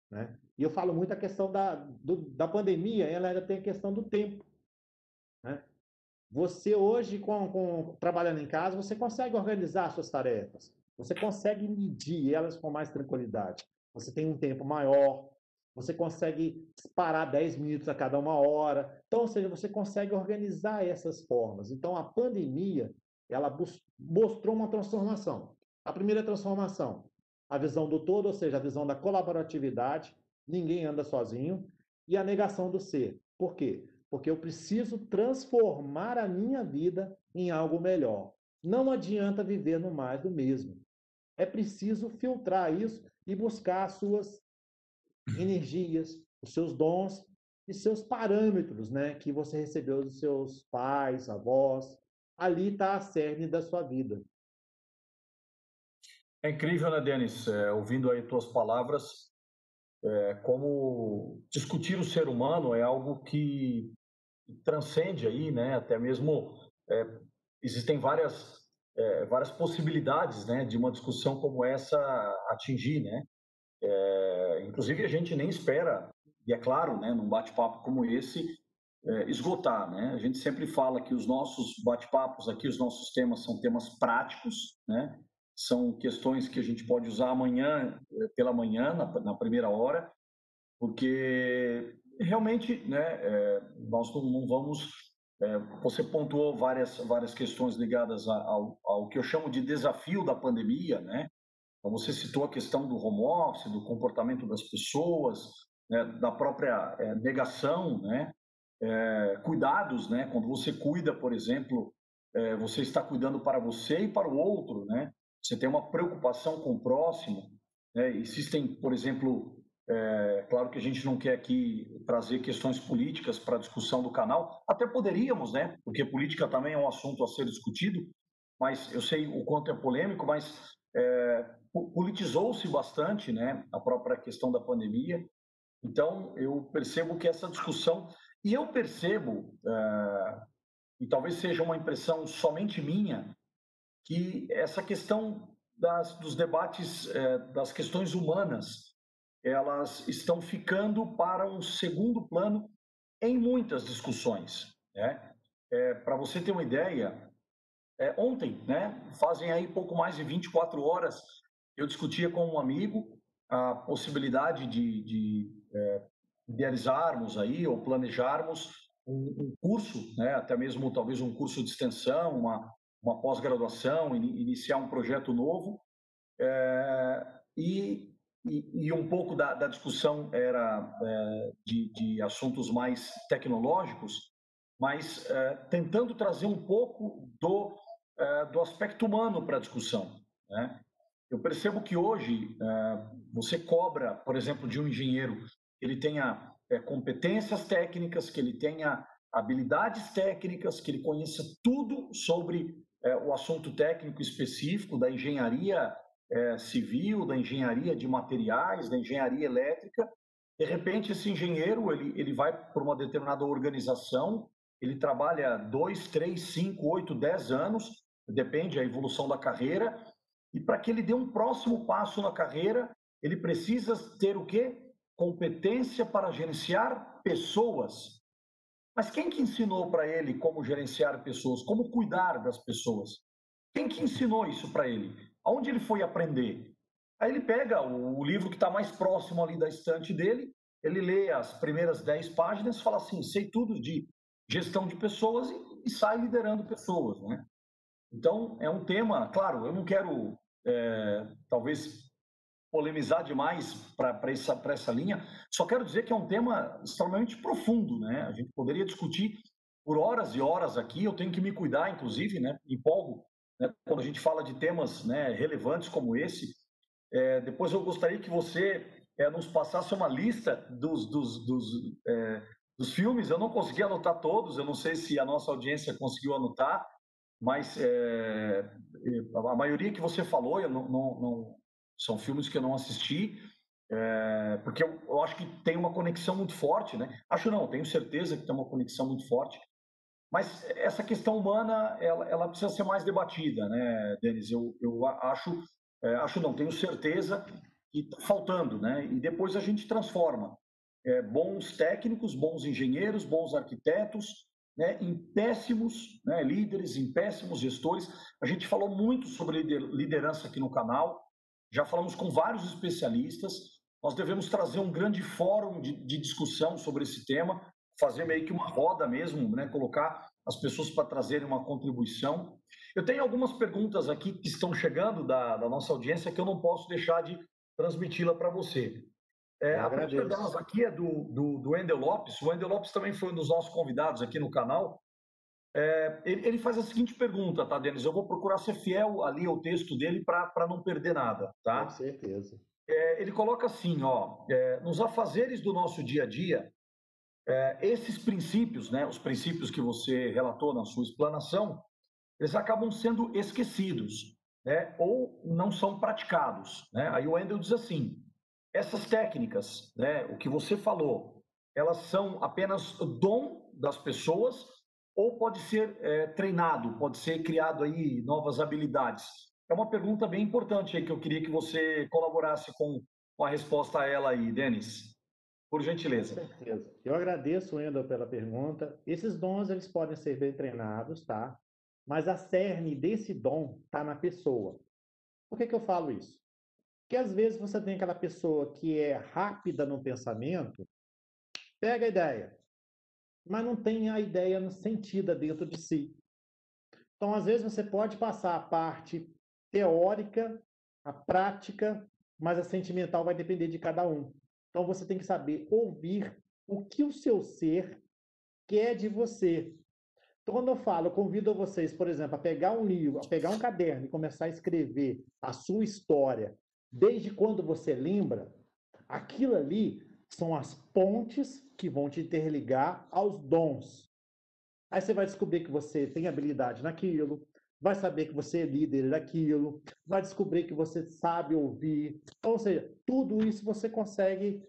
Né? E eu falo muito a questão da, do, da pandemia, ela ainda tem a questão do tempo. Né? Você hoje, com, com, trabalhando em casa, você consegue organizar suas tarefas. Você consegue medir elas com mais tranquilidade. Você tem um tempo maior, você consegue parar 10 minutos a cada uma hora. Então, ou seja, você consegue organizar essas formas. Então, a pandemia, ela mostrou uma transformação. A primeira transformação, a visão do todo, ou seja, a visão da colaboratividade, ninguém anda sozinho, e a negação do ser. Por quê? Porque eu preciso transformar a minha vida em algo melhor. Não adianta viver no mais do mesmo. É preciso filtrar isso e buscar as suas energias, os seus dons e seus parâmetros, né, que você recebeu dos seus pais, avós. Ali está a cerne da sua vida. É incrível, né, Denis? É, ouvindo aí tuas palavras, é, como discutir o ser humano é algo que transcende aí, né? Até mesmo é, existem várias é, várias possibilidades, né, de uma discussão como essa atingir, né? É, inclusive a gente nem espera, e é claro, né, num bate-papo como esse, é, esgotar, né? A gente sempre fala que os nossos bate-papos aqui, os nossos temas são temas práticos, né? São questões que a gente pode usar amanhã é, pela manhã, na, na primeira hora, porque realmente, né, é, nós não, vamos é, você pontuou várias, várias questões ligadas ao, ao que eu chamo de desafio da pandemia, né? Então, você citou a questão do home office, do comportamento das pessoas, né, da própria é, negação, né? É, cuidados, né? Quando você cuida, por exemplo, é, você está cuidando para você e para o outro, né? Você tem uma preocupação com o próximo. Né? Existem, por exemplo, é, claro que a gente não quer aqui trazer questões políticas para a discussão do canal, até poderíamos, né? Porque política também é um assunto a ser discutido, mas eu sei o quanto é polêmico, mas é, politizou-se bastante, né? A própria questão da pandemia. Então, eu percebo que essa discussão, e eu percebo, é, e talvez seja uma impressão somente minha, que essa questão das, dos debates, é, das questões humanas, elas estão ficando para um segundo plano em muitas discussões. Né? É, para você ter uma ideia, é, ontem, né, fazem aí pouco mais de 24 horas, eu discutia com um amigo a possibilidade de, de é, idealizarmos aí ou planejarmos um, um, curso, né, até mesmo talvez um curso de extensão, uma, uma pós-graduação, in, iniciar um projeto novo. É, e e, e um pouco da, da discussão era é, de, de, assuntos mais tecnológicos, mas é, tentando trazer um pouco do, é, do aspecto humano para a discussão. Né? Eu percebo que hoje é, você cobra, por exemplo, de um engenheiro que ele tenha é, competências técnicas, que ele tenha habilidades técnicas, que ele conheça tudo sobre é, o assunto técnico específico da engenharia é, civil, da engenharia de materiais, da engenharia elétrica. De repente, esse engenheiro ele, ele vai para uma determinada organização, ele trabalha dois, três, cinco, oito, dez anos, depende da evolução da carreira, e para que ele dê um próximo passo na carreira, ele precisa ter o quê? Competência para gerenciar pessoas. Mas quem que ensinou para ele como gerenciar pessoas, como cuidar das pessoas? Quem que ensinou isso para ele? Aonde ele foi aprender? Aí ele pega o, livro que está mais próximo ali da estante dele, ele lê as primeiras dez páginas, fala assim, sei tudo de gestão de pessoas e, e sai liderando pessoas, né? Então é um tema, claro, eu não quero é, talvez polemizar demais para essa, essa linha, só quero dizer que é um tema extremamente profundo, né? A gente poderia discutir por horas e horas aqui, eu tenho que me cuidar, inclusive, né? Empolgo né, quando a gente fala de temas né, relevantes como esse. É, depois eu gostaria que você é, nos passasse uma lista dos, dos, dos, é, dos, filmes. Eu não consegui anotar todos, eu não sei se a nossa audiência conseguiu anotar, mas é, a maioria que você falou eu não, não, não, são filmes que eu não assisti. É, porque eu, eu, acho que tem uma conexão muito forte, né? Acho não, tenho certeza que tem uma conexão muito forte mas essa questão humana, ela, ela precisa ser mais debatida, né, Denis? Eu, eu acho, é, acho não, tenho certeza que está faltando, né? E depois a gente transforma é, bons técnicos, bons engenheiros, bons arquitetos, né, em péssimos né, líderes, em péssimos gestores. A gente falou muito sobre liderança aqui no canal, já falamos com vários especialistas. Nós devemos trazer um grande fórum de, de discussão sobre esse tema, fazer meio que uma roda mesmo, né? colocar as pessoas para trazerem uma contribuição. Eu tenho algumas perguntas aqui que estão chegando da, da nossa audiência que eu não posso deixar de transmiti-la para você. É, a primeira delas aqui é do, do, do Wendel Lopes. O Wendel Lopes também foi um dos nossos convidados aqui no canal. É, ele, ele, faz a seguinte pergunta, tá, Denis? Eu vou procurar ser fiel ali ao texto dele para não perder nada, tá? Com certeza. É, ele coloca assim, ó, é, nos afazeres do nosso dia a dia, é, esses princípios, né, os princípios que você relatou na sua explanação, eles acabam sendo esquecidos, né, ou não são praticados. Né? Aí o Wendel diz assim: essas técnicas, né, o que você falou, elas são apenas dom das pessoas ou pode ser é, treinado, pode ser criado aí novas habilidades? É uma pergunta bem importante aí que eu queria que você colaborasse com, a resposta a ela aí, Denis. Por gentileza. Com certeza. Eu agradeço, Wendel, pela pergunta. Esses dons, eles podem ser bem treinados, tá? Mas a cerne desse dom está na pessoa. Por que, que eu falo isso? Porque às vezes você tem aquela pessoa que é rápida no pensamento, pega a ideia, mas não tem a ideia sentida dentro de si. Então, às vezes, você pode passar a parte teórica, a prática, mas a sentimental vai depender de cada um. Então, você tem que saber ouvir o que o seu ser quer de você. Então, quando eu falo, eu convido vocês, por exemplo, a pegar um livro, a pegar um caderno e começar a escrever a sua história, desde quando você lembra, aquilo ali são as pontes que vão te interligar aos dons. Aí você vai descobrir que você tem habilidade naquilo, vai saber que você é líder daquilo, vai descobrir que você sabe ouvir. Ou seja, tudo isso você consegue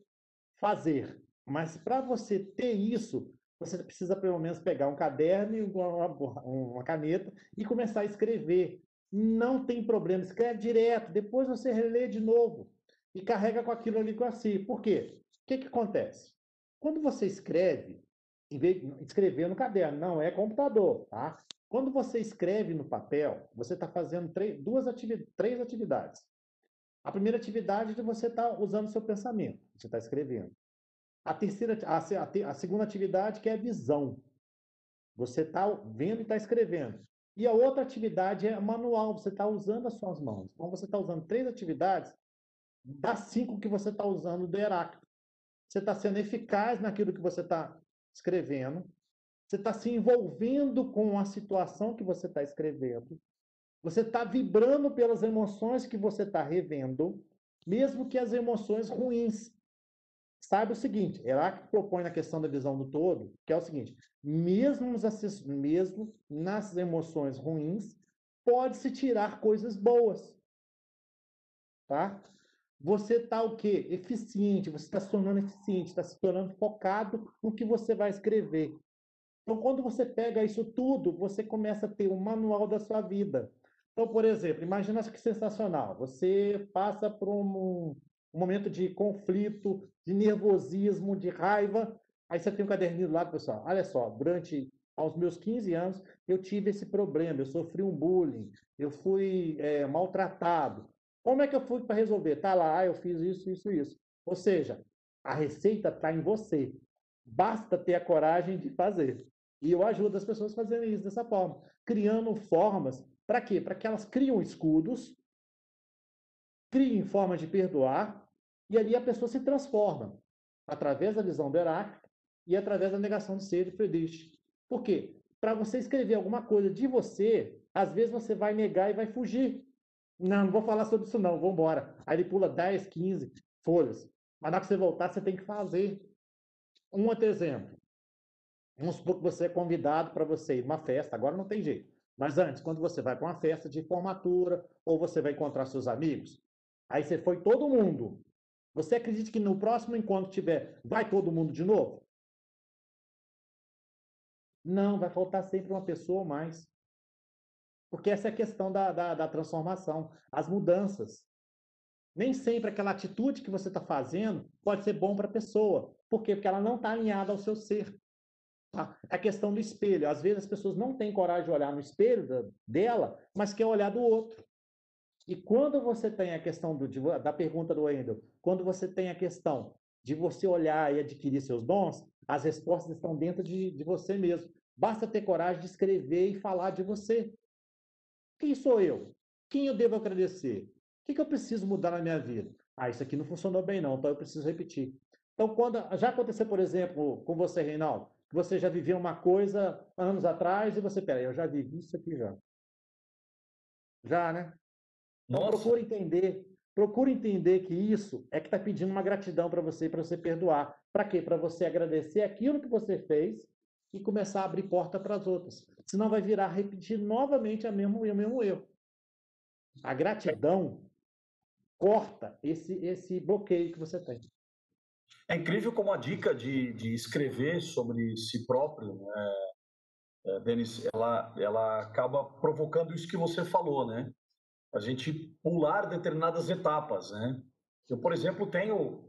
fazer. Mas para você ter isso, você precisa pelo menos pegar um caderno e uma, uma, caneta e começar a escrever. Não tem problema, escreve direto, depois você relê de novo e carrega com aquilo ali com si. Por quê? O que, que acontece? Quando você escreve, em vez de escrever no caderno, não é computador, tá? Quando você escreve no papel, você está fazendo três, duas atividades, três atividades. A primeira atividade é de você estar tá usando seu pensamento, você está escrevendo. A terceira, a, a, a, segunda atividade que é a visão. Você está vendo e está escrevendo. E a outra atividade é manual, você está usando as suas mãos. Então você está usando três atividades das cinco que você está usando do Heráclito. Você está sendo eficaz naquilo que você está escrevendo. Você está se envolvendo com a situação que você está escrevendo. Você está vibrando pelas emoções que você está revendo, mesmo que as emoções ruins. Sabe o seguinte, Heráclito propõe na questão da visão do todo, que é o seguinte, mesmo, mesmo nas emoções ruins, pode-se tirar coisas boas. Tá? Você está o quê? Eficiente, você está se tornando eficiente, está se tornando focado no que você vai escrever. Então, quando você pega isso tudo, você começa a ter um manual da sua vida. Então, por exemplo, imagina que sensacional. Você passa por um, um momento de conflito, de nervosismo, de raiva. Aí você tem um caderninho lado, pessoal. Olha só, durante aos meus 15 anos, eu tive esse problema, eu sofri um bullying, eu fui é, maltratado. Como é que eu fui para resolver? Tá lá, ah, eu fiz isso, isso, isso. Ou seja, a receita está em você. Basta ter a coragem de fazer. E eu ajudo as pessoas a fazerem isso dessa forma, criando formas. Para quê? Para que elas criam escudos, criem formas de perdoar, e ali a pessoa se transforma através da visão do Heráclito e através da negação de ser de Friedrich. Por quê? Para você escrever alguma coisa de você, às vezes você vai negar e vai fugir. Não, não vou falar sobre isso não, vou embora. Aí ele pula 10, 15 folhas. Mas na hora que você voltar, você tem que fazer. Um outro exemplo. Vamos supor que você é convidado para você ir numa festa, agora não tem jeito. Mas antes, quando você vai para uma festa de formatura, ou você vai encontrar seus amigos, aí você foi todo mundo. Você acredita que no próximo encontro tiver, vai todo mundo de novo? Não, vai faltar sempre uma pessoa ou mais. Porque essa é a questão da, da, da transformação, as mudanças. Nem sempre aquela atitude que você está fazendo pode ser bom para a pessoa. Por quê? Porque ela não está alinhada ao seu ser. A questão do espelho. Às vezes as pessoas não têm coragem de olhar no espelho da, dela, mas quer olhar do outro. E quando você tem a questão do, de, da pergunta do Wendel, quando você tem a questão de você olhar e adquirir seus dons, as respostas estão dentro de, de você mesmo. Basta ter coragem de escrever e falar de você. Quem sou eu? Quem eu devo agradecer? O que, que eu preciso mudar na minha vida? Ah, isso aqui não funcionou bem, não, então eu preciso repetir. Então, quando já aconteceu, por exemplo, com você, Reinaldo, você já viveu uma coisa anos atrás e você, peraí, eu já vivi isso aqui já. Já, né? Então, procura entender, procura entender que isso é que está pedindo uma gratidão para você, para você perdoar. Para quê? Para você agradecer aquilo que você fez e começar a abrir porta para as outras. Senão vai virar repetir novamente a mesmo, o mesmo erro. A gratidão corta esse, esse bloqueio que você tem. É incrível como a dica de, de escrever sobre si próprio, né, é, Denis, ela, ela acaba provocando isso que você falou, né? A gente pular determinadas etapas, né? Eu, por exemplo, tenho,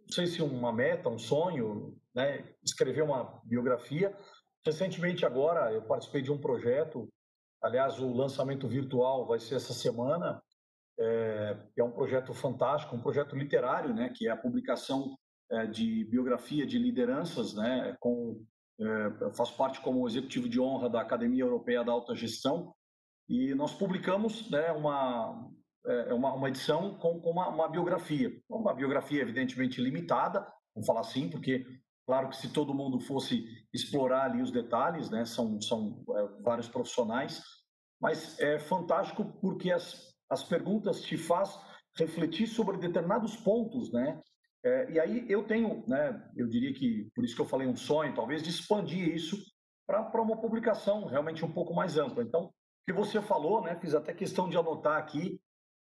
não sei se uma meta, um sonho, né? Escrever uma biografia. Recentemente, agora, eu participei de um projeto, aliás, o lançamento virtual vai ser essa semana, é, é um projeto fantástico, um projeto literário, né? Que é a publicação de biografia de lideranças, né? Com é, faço parte como executivo de honra da Academia Europeia da Alta Gestão e nós publicamos né, uma, é, uma, uma, edição com, com uma, uma, biografia. Uma biografia, evidentemente, limitada, vamos falar assim, porque, claro que se todo mundo fosse explorar ali os detalhes, né, são, são é, vários profissionais, mas é fantástico porque as, as perguntas te faz refletir sobre determinados pontos, né, é, e aí eu tenho, né, eu diria que, por isso que eu falei um sonho, talvez, de expandir isso para uma publicação realmente um pouco mais ampla. Então, o que você falou, né, fiz até questão de anotar aqui,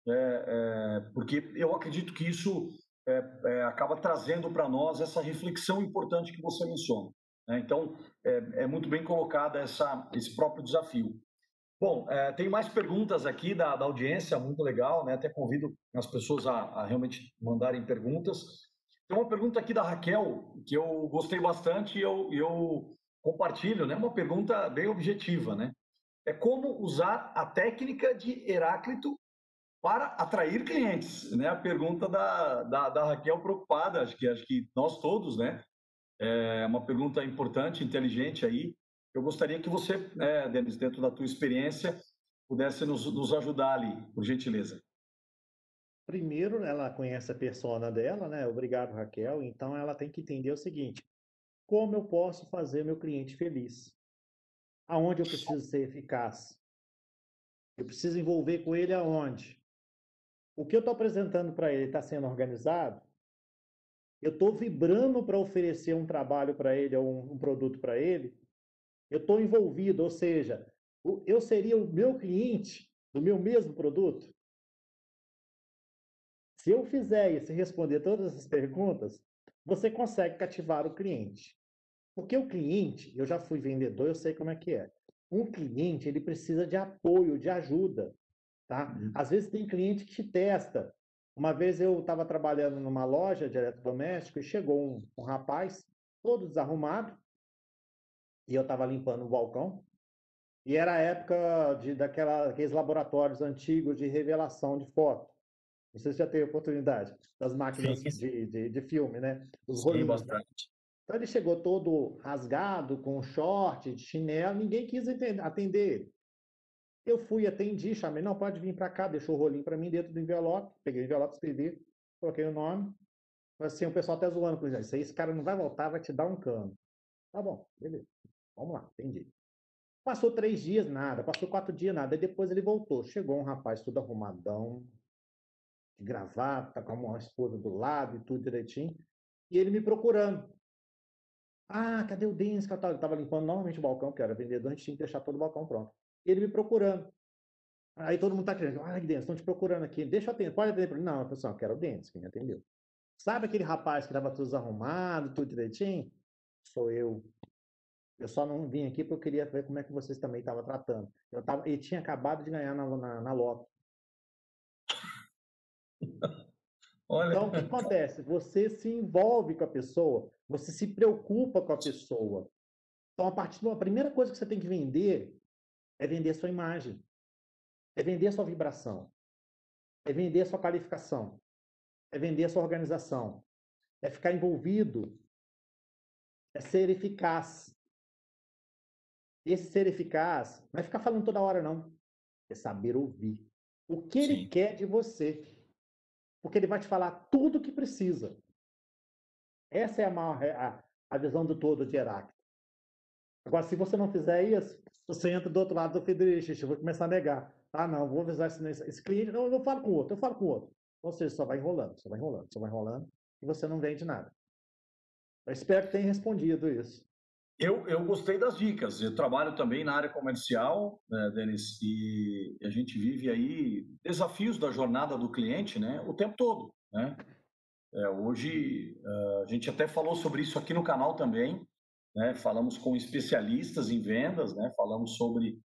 é, é, porque eu acredito que isso é, é, acaba trazendo para nós essa reflexão importante que você menciona. Né? Então, é, é, muito bem colocada essa, esse próprio desafio. Bom, é, tem mais perguntas aqui da, da, audiência, muito legal, né? Até convido as pessoas a, a realmente mandarem perguntas. Tem uma pergunta aqui da Raquel, que eu gostei bastante e eu, eu compartilho, né? Uma pergunta bem objetiva, né? É como usar a técnica de Heráclito para atrair clientes, né? A pergunta da, da, da Raquel preocupada, acho que, acho que nós todos, né? É uma pergunta importante, inteligente aí. Eu gostaria que você, né, Denis, dentro da tua experiência, pudesse nos, nos ajudar ali, por gentileza. Primeiro, ela conhece a persona dela, né? Obrigado, Raquel. Então, ela tem que entender o seguinte: como eu posso fazer meu cliente feliz? Aonde eu preciso ser eficaz? Eu preciso envolver com ele aonde? O que eu estou apresentando para ele está sendo organizado? Eu estou vibrando para oferecer um trabalho para ele ou um, um produto para ele? Eu estou envolvido, ou seja, eu seria o meu cliente do meu mesmo produto? Se eu fizer e se responder todas essas perguntas, você consegue cativar o cliente. Porque o cliente, eu já fui vendedor, eu sei como é que é. Um cliente, ele precisa de apoio, de ajuda, tá? Uhum. Às vezes tem cliente que te testa. Uma vez eu estava trabalhando numa loja de eletrodoméstico e chegou um, um rapaz, todo desarrumado, e eu estava limpando o balcão. E era a época de, daquela, daqueles laboratórios antigos de revelação de foto. Se já teve oportunidade das máquinas de, de, de, filme, né? Os bastante. Então ele chegou todo rasgado, com short, de chinelo, ninguém quis atender ele. Eu fui, atendi, chamei, não, pode vir para cá, deixou o rolinho para mim dentro do envelope, peguei o envelope, escrevi, coloquei o nome. Assim, o pessoal até zoando com isso aí, esse cara não vai voltar, vai te dar um cano. Tá bom, beleza. Vamos lá, entendi. Passou três dias, nada. Passou quatro dias, nada. Aí depois ele voltou. Chegou um rapaz tudo arrumadão, de gravata, com uma esposa do lado e tudo direitinho. E ele me procurando. Ah, cadê o Denis? Ele estava limpando normalmente o balcão, que era vendedor, a gente tinha que deixar todo o balcão pronto. E ele me procurando. Aí todo mundo está querendo, ah, Denis, estão te procurando aqui. Deixa eu atender, pode atender. Não, pessoal, quero o Denis, quem me atendeu. Sabe aquele rapaz que estava tudo desarrumado, tudo direitinho? Sou eu. Eu só não vim aqui porque eu queria ver como é que vocês também estavam tratando. Eu tava, ele tinha acabado de ganhar na, na, na loto. [LAUGHS] Olha. Então, o que acontece? Você se envolve com a pessoa, você se preocupa com a pessoa. Então, a partir da primeira coisa que você tem que vender é vender a sua imagem, é vender a sua vibração, é vender a sua qualificação, é vender a sua organização, é ficar envolvido, é ser eficaz. Esse ser eficaz não é ficar falando toda hora, não. É saber ouvir. O que Sim. ele quer de você porque ele vai te falar tudo o que precisa. Essa é a, maior, a, a visão do todo de Heráclito. Agora, se você não fizer isso, você entra do outro lado do Federico, eu vou começar a negar. Ah, não, vou avisar esse, esse cliente. Não, eu falo com outro, eu falo com outro. Ou seja, só vai enrolando, só vai enrolando, só vai enrolando, e você não vende nada. Eu espero que tenha respondido isso. Eu, eu gostei das dicas. Eu trabalho também na área comercial, né, Denis, e a gente vive aí desafios da jornada do cliente, né, o tempo todo, né? É, hoje é, a gente até falou sobre isso aqui no canal também. né? falamos com especialistas em vendas, né? falamos sobre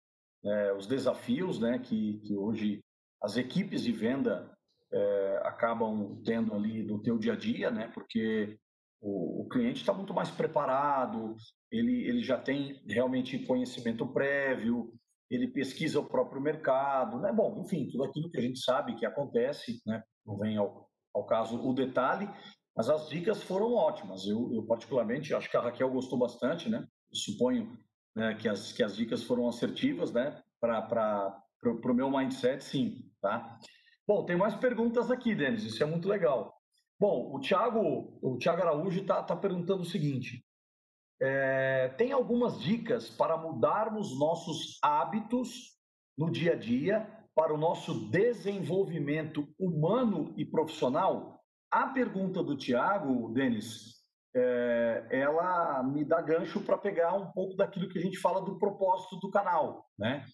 é, os desafios né? que, que hoje as equipes de venda é, acabam tendo ali no teu dia a dia, né? porque o, o cliente está muito mais preparado, ele, ele já tem realmente conhecimento prévio, ele pesquisa o próprio mercado, né? Bom, enfim, tudo aquilo que a gente sabe que acontece, né? Não vem ao, ao caso o detalhe, mas as dicas foram ótimas. Eu, eu particularmente acho que a Raquel gostou bastante, né? Eu suponho né, que, as, que as dicas foram assertivas, né? Para o meu mindset, sim, tá? Bom, tem mais perguntas aqui, Denis, isso é muito legal. Bom, o Thiago, o Thiago Araújo está tá perguntando o seguinte: é, tem algumas dicas para mudarmos nossos hábitos no dia a dia para o nosso desenvolvimento humano e profissional? A pergunta do Tiago, Denis, é, ela me dá gancho para pegar um pouco daquilo que a gente fala do propósito do canal, né?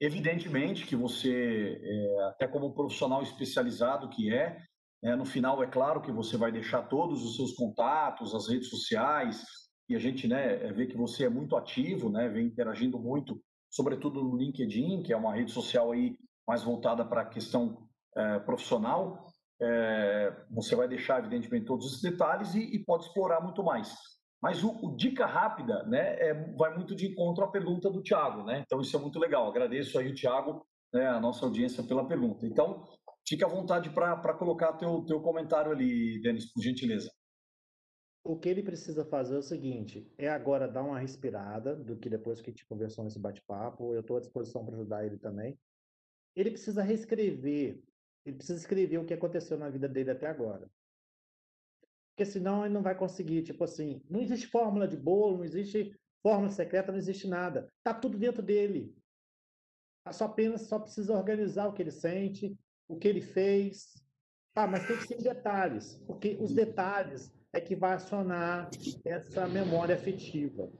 Evidentemente que você, é, até como profissional especializado que é, é, no final é claro que você vai deixar todos os seus contatos, as redes sociais, e a gente né, vê que você é muito ativo, né, vem interagindo muito, sobretudo no LinkedIn, que é uma rede social aí mais voltada para a questão é, profissional. É, você vai deixar, evidentemente, todos esses detalhes e, e pode explorar muito mais. Mas o, o dica rápida né, é, vai muito de encontro à pergunta do Tiago. Né? Então, isso é muito legal. Agradeço aí o Tiago, né, a nossa audiência, pela pergunta. Então, fique à vontade para colocar teu, teu comentário ali, Denis, por gentileza o que ele precisa fazer é o seguinte: é agora dar uma respirada do que depois que a gente conversou nesse bate-papo. Eu estou à disposição para ajudar ele também. Ele precisa reescrever, ele precisa escrever o que aconteceu na vida dele até agora. Porque senão ele não vai conseguir, tipo assim, não existe fórmula de bolo, não existe fórmula secreta, não existe nada. Tá tudo dentro dele. Só apenas só precisa organizar o que ele sente, o que ele fez. Ah, mas tem que ser em detalhes, porque os detalhes é que vai acionar essa memória afetiva.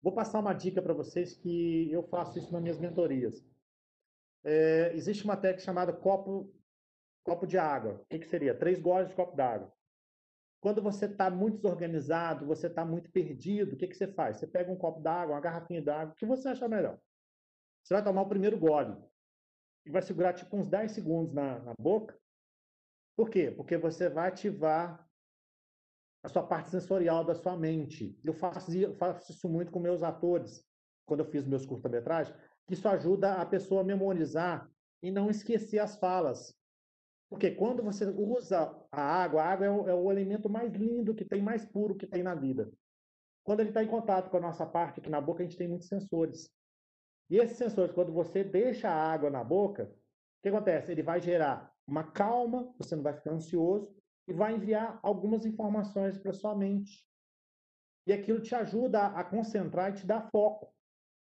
Vou passar uma dica para vocês que eu faço isso nas minhas mentorias. É, existe uma técnica chamada copo, copo de água. O que, que seria? Três goles de copo d'água. Quando você está muito desorganizado, você está muito perdido, o que, que você faz? Você pega um copo d'água, uma garrafinha d'água, o que você acha melhor? Você vai tomar o primeiro gole e vai segurar tipo uns 10 segundos na, na boca. Por quê? Porque você vai ativar a sua parte sensorial da sua mente. Eu faço, faço isso muito com meus atores, quando eu fiz meus curta-metragens, isso ajuda a pessoa a memorizar e não esquecer as falas. Porque quando você usa a água, a água é o, é o elemento mais lindo que tem, mais puro que tem na vida. Quando ele está em contato com a nossa parte, aqui na boca a gente tem muitos sensores. E esses sensores, quando você deixa a água na boca, o que acontece? Ele vai gerar uma calma, você não vai ficar ansioso, e vai enviar algumas informações para sua mente. E aquilo te ajuda a concentrar e te dar foco.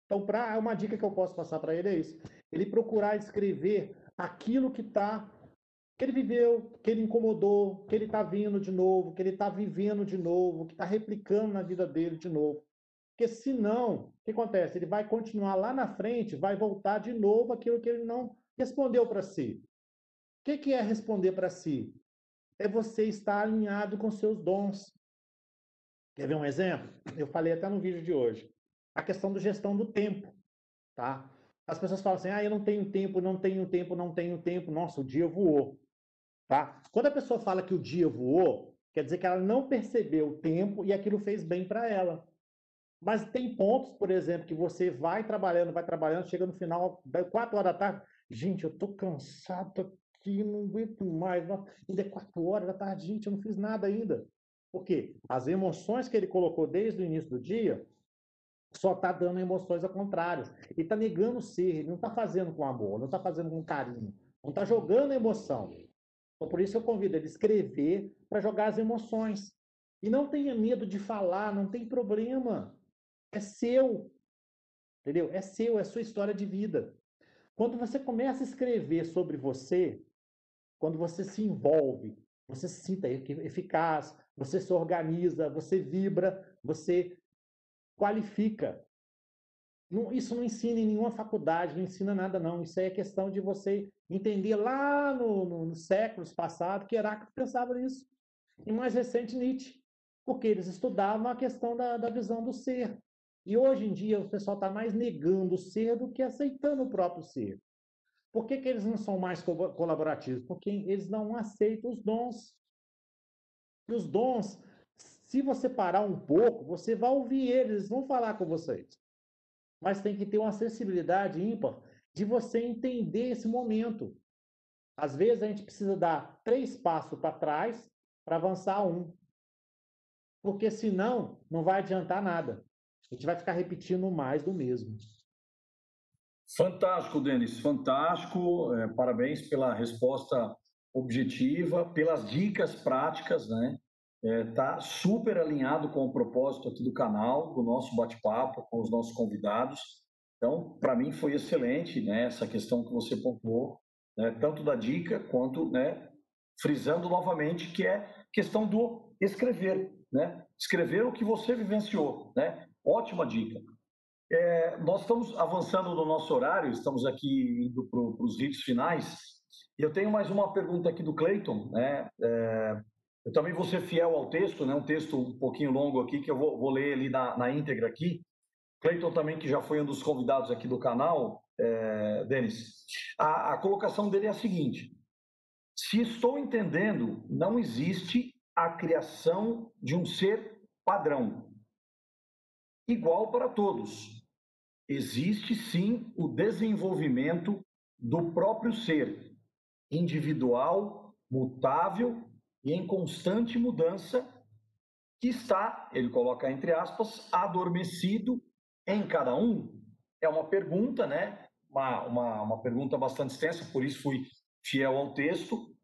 Então, para uma dica que eu posso passar para ele é isso: ele procurar escrever aquilo que está que ele viveu, que ele incomodou, que ele está vindo de novo, que ele está vivendo de novo, que está replicando na vida dele de novo. Porque senão, o que acontece? Ele vai continuar lá na frente, vai voltar de novo aquilo que ele não respondeu para si. O que, que é responder para si? é você estar alinhado com seus dons. Quer ver um exemplo? Eu falei até no vídeo de hoje. A questão da gestão do tempo, tá? As pessoas falam assim: "Ah, eu não tenho tempo, não tenho tempo, não tenho tempo". Nossa, o dia voou. Tá? Quando a pessoa fala que o dia voou, quer dizer que ela não percebeu o tempo e aquilo fez bem para ela. Mas tem pontos, por exemplo, que você vai trabalhando, vai trabalhando, chega no final, quatro horas da tarde, gente, eu tô cansado, que não aguento mais, ainda é quatro horas da tarde, gente, eu não fiz nada ainda. Por quê? As emoções que ele colocou desde o início do dia só está dando emoções ao contrário. Ele está negando o ser, ele não está fazendo com amor, não está fazendo com carinho, não está jogando emoção. Então, por isso eu convido ele a escrever para jogar as emoções. E não tenha medo de falar, não tem problema. É seu. Entendeu? É seu, é sua história de vida. Quando você começa a escrever sobre você, quando você se envolve, você se sinta eficaz, você se organiza, você vibra, você qualifica. isso não ensina em nenhuma faculdade, não ensina nada, não. Isso aí é questão de você entender lá no, no, nos séculos passados que Heráclito pensava nisso. E mais recente, Nietzsche. porque eles estudavam a questão da, da visão do ser. E hoje em dia o pessoal está mais negando o ser do que aceitando o próprio ser. Por que, que eles não são mais colaborativos? Porque eles não aceitam os dons. E os dons, se você parar um pouco, você vai ouvir eles, eles vão falar com vocês. Mas tem que ter uma acessibilidade ímpar de você entender esse momento. Às vezes a gente precisa dar três passos para trás para avançar um. Porque senão não vai adiantar nada. A gente vai ficar repetindo mais do mesmo. Fantástico, Denis, fantástico. É, parabéns pela resposta objetiva, pelas dicas práticas, né? Está é, tá super alinhado com o propósito aqui do canal, do nosso bate-papo com os nossos convidados. Então, para mim foi excelente, né? Essa questão que você pontuou, né, tanto da dica quanto, né? Frisando novamente que é questão do escrever, né? Escrever o que você vivenciou, né? Ótima dica. É, nós estamos avançando no nosso horário, estamos aqui indo para os vídeos finais. Eu tenho mais uma pergunta aqui do Cleiton. Né? É, eu também vou ser fiel ao texto, né? um texto um pouquinho longo aqui, que eu vou, vou ler ele na, na íntegra aqui. Cleiton também, que já foi um dos convidados aqui do canal, é, Denis. A, a colocação dele é a seguinte: se estou entendendo, não existe a criação de um ser padrão, igual para todos existe sim o desenvolvimento do próprio ser, individual, mutável e em constante mudança, que está, ele coloca entre aspas, adormecido em cada um. É uma pergunta, né? Uma, uma, uma pergunta bastante extensa, por isso fui fiel ao texto.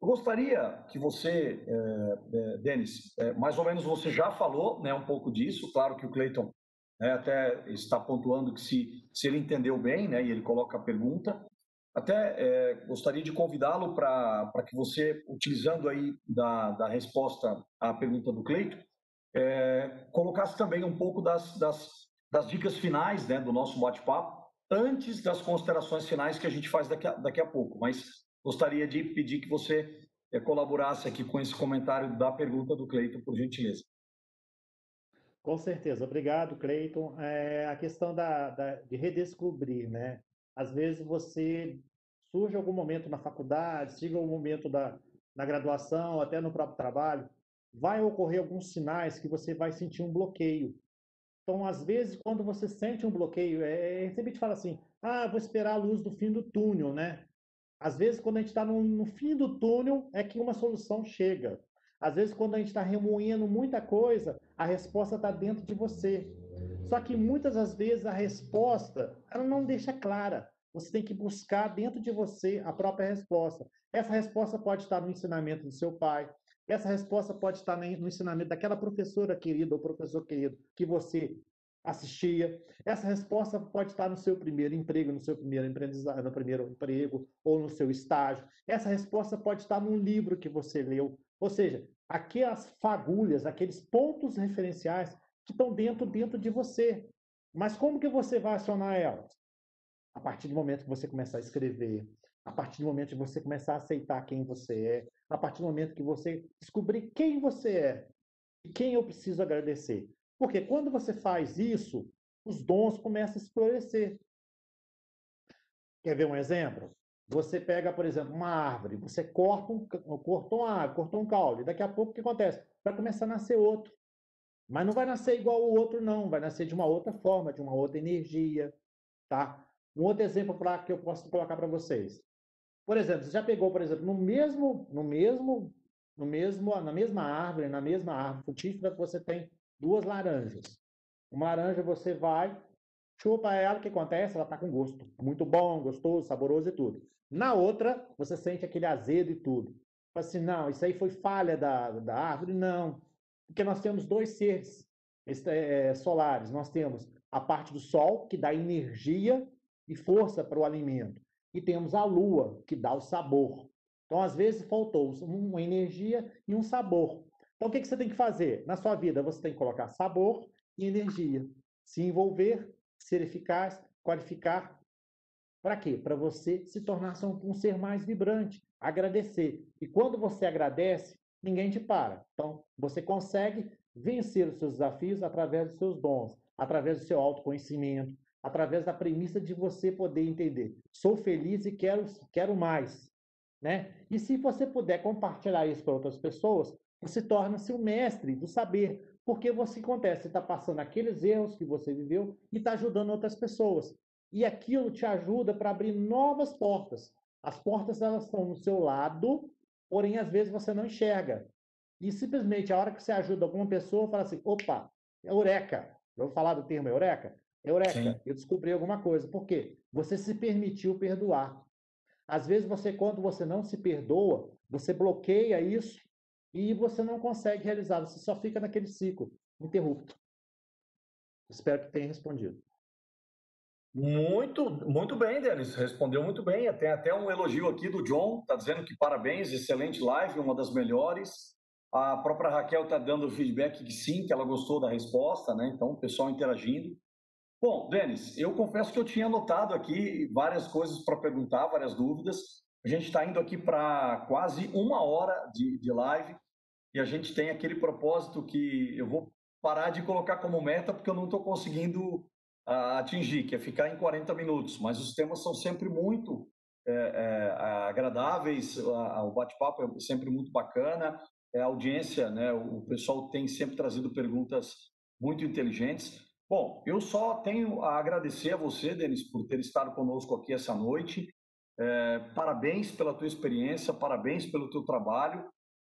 Eu gostaria que você, é, é, Denis, é, mais ou menos você já falou né, um pouco disso, claro que o Cleiton né, até está pontuando que se, se ele entendeu bem, né, e ele coloca a pergunta, até gostaria de convidá-lo para que você, utilizando aí da, da resposta à pergunta do Cleito, é, colocasse também um pouco das, das, das dicas finais né, do nosso bate-papo, antes das considerações finais que a gente faz daqui a, daqui a pouco. Mas gostaria de pedir que você é, colaborasse aqui com esse comentário da pergunta do Cleito, por gentileza. Com certeza, obrigado, Cleiton. É, a questão da, da, de redescobrir, né? Às vezes você surge algum momento na faculdade, chega algum momento da, na graduação, até no próprio trabalho, vai ocorrer alguns sinais que você vai sentir um bloqueio. Então, às vezes, quando você sente um bloqueio, é, é sempre te fala assim, ah, vou esperar a luz do fim do túnel, né? Às vezes, quando a gente está no, no fim do túnel, é que uma solução chega. Às vezes, quando a gente está remoendo muita coisa, a resposta está dentro de você. Só que muitas das vezes a resposta ela não deixa clara. Você tem que buscar dentro de você a própria resposta. Essa resposta pode estar no ensinamento do seu pai. Essa resposta pode estar no ensinamento daquela professora querida ou professor querido que você assistia. Essa resposta pode estar no seu primeiro emprego, no seu primeiro empreendizado, no primeiro emprego ou no seu estágio. Essa resposta pode estar num livro que você leu. Ou seja, aquelas fagulhas, aqueles pontos referenciais que estão dentro dentro de você. Mas como que você vai acionar elas? A partir do momento que você começar a escrever, a partir do momento que você começar a aceitar quem você é, a partir do momento que você descobrir quem você é e quem eu preciso agradecer. Porque quando você faz isso, os dons começam a florescer. Quer ver um exemplo? Você pega, por exemplo, uma árvore, você corta um, cortou uma árvore, cortou um caule, daqui a pouco o que acontece? Vai começar a nascer outro. Mas não vai nascer igual o outro, não. Vai nascer de uma outra forma, de uma outra energia, tá? Um outro exemplo para que eu posso colocar para vocês. Por exemplo, você já pegou, por exemplo, no mesmo, no mesmo, no mesmo, na mesma árvore, na mesma árvore frutífera, você tem duas laranjas. Uma laranja você vai, chupa ela, o que acontece? Ela está com gosto muito bom, gostoso, saboroso e tudo. Na outra, você sente aquele azedo e tudo. Assim, não, isso aí foi falha da, da árvore? Não. Porque nós temos dois seres é, solares. Nós temos a parte do sol, que dá energia e força para o alimento. E temos a lua, que dá o sabor. Então, às vezes, faltou uma energia e um sabor. Então, o que, você tem que fazer? Na sua vida, você tem que colocar sabor e energia. Se envolver, ser eficaz, qualificar. Para quê? Para você se tornar um, um ser mais vibrante, agradecer. E quando você agradece, ninguém te para. Então, você consegue vencer os seus desafios através dos seus dons, através do seu autoconhecimento, através da premissa de você poder entender. Sou feliz e quero, quero mais. Né? E se você puder compartilhar isso para outras pessoas, você torna-se o mestre do saber. Porque você acontece, você está passando aqueles erros que você viveu e está ajudando outras pessoas. E aquilo te ajuda para abrir novas portas. As portas elas estão no seu lado, porém às vezes você não enxerga. E simplesmente a hora que você ajuda alguma pessoa, fala assim: opa, eureka. Eu vou falar do termo eureka? Eureka, Sim. eu descobri alguma coisa. Por quê? Você se permitiu perdoar. Às vezes você, quando você não se perdoa, você bloqueia isso e você não consegue realizar, você só fica naquele ciclo interrupto. Espero que tenha respondido. Muito, muito bem, Denis. Respondeu muito bem. Tem até um elogio aqui do John, está dizendo que parabéns, excelente live, uma das melhores. A própria Raquel está dando feedback que sim, que ela gostou da resposta, né? Então, o pessoal interagindo. Bom, Denis, eu confesso que eu tinha anotado aqui várias coisas para perguntar, várias dúvidas. A gente está indo aqui para quase uma hora de, de live e a gente tem aquele propósito que eu vou parar de colocar como meta porque eu não estou conseguindo uh, atingir, que é ficar em 40 minutos. Mas os temas são sempre muito é, é, agradáveis, o bate-papo é sempre muito bacana é, a audiência, né, o pessoal tem sempre trazido perguntas muito inteligentes. Bom, eu só tenho a agradecer a você, Denis, por ter estado conosco aqui essa noite. É, parabéns pela tua experiência, parabéns pelo teu trabalho.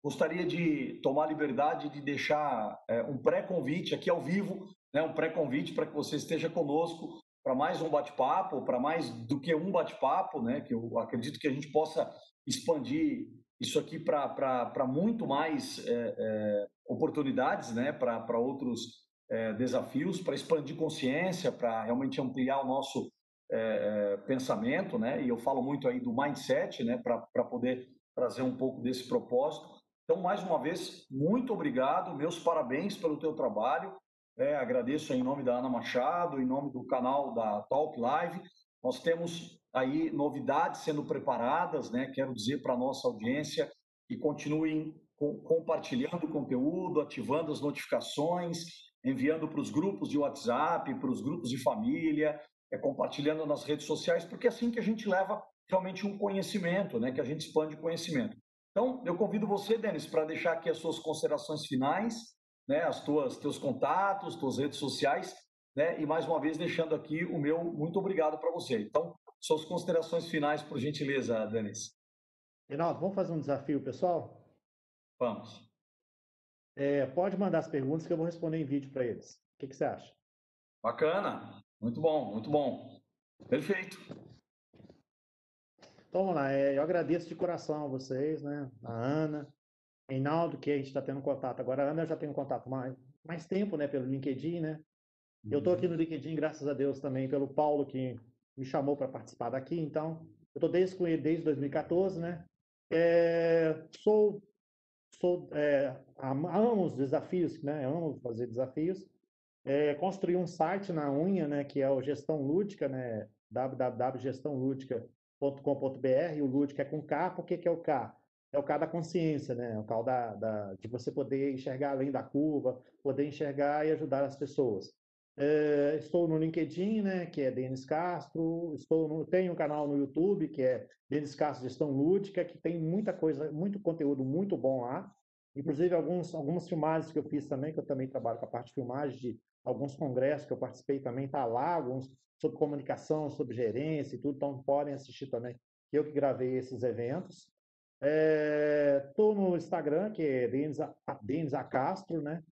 Gostaria de tomar liberdade de deixar é, um pré-convite aqui ao vivo, né, um pré-convite para que você esteja conosco para mais um bate-papo, para mais do que um bate-papo, né, que eu acredito que a gente possa expandir isso aqui para muito mais é, oportunidades, né, para outros desafios, para expandir consciência, para realmente ampliar o nosso é, é, pensamento, né, e eu falo muito aí do mindset, né, para poder trazer um pouco desse propósito. Então, mais uma vez, muito obrigado, meus parabéns pelo teu trabalho, é, agradeço em nome da Ana Machado, em nome do canal da Talk Live. Nós temos aí novidades sendo preparadas, né? Quero dizer para nossa audiência que continuem compartilhando o conteúdo, ativando as notificações, enviando para os grupos de WhatsApp, para os grupos de família, é, compartilhando nas redes sociais, porque é assim que a gente leva realmente um conhecimento, né? Que a gente expande conhecimento. Então, eu convido você, Denis, para deixar aqui as suas considerações finais, né? As tuas teus contatos, tuas redes sociais, né? E mais uma vez deixando aqui o meu muito obrigado para você. Então, suas considerações finais, por gentileza, Denis. Reinaldo, vamos fazer um desafio, pessoal? Vamos. É, pode mandar as perguntas que eu vou responder em vídeo para eles. O que, que, você acha? Bacana. Muito bom, muito bom. Perfeito. Então vamos lá. É, eu agradeço de coração a vocês, né? A Ana, Reinaldo, que a gente está tendo contato. Agora a Ana eu já tenho contato mais, mais tempo, né? Pelo LinkedIn, né? Eu estou aqui no LinkedIn, graças a Deus, também pelo Paulo, que me chamou para participar daqui, então eu estou desde com ele desde 2014, né? É, sou sou é, amo os desafios, né? Amo fazer desafios. É, construí um site na unha, né? Que é o Gestão Lúdica, né? www.gestãolúdica.com.br. O lúdica é com K. Por que, que é o K? É o K da consciência, né? É o K da, da, de você poder enxergar além da curva, poder enxergar e ajudar as pessoas. É, estou no LinkedIn, né, que é Denis Castro. Estou no, tenho um canal no YouTube que é Denis Castro Gestão Lúdica, que tem muita coisa, muito conteúdo muito bom lá. Inclusive alguns, algumas filmagens que eu fiz também, que eu também trabalho com a parte de filmagem de alguns congressos que eu participei também, tá lá, alguns sobre comunicação, sobre gerência e tudo, então podem assistir também. Eu que gravei esses eventos. Estou é, no Instagram, que é Denis, Denis A. Castro, né?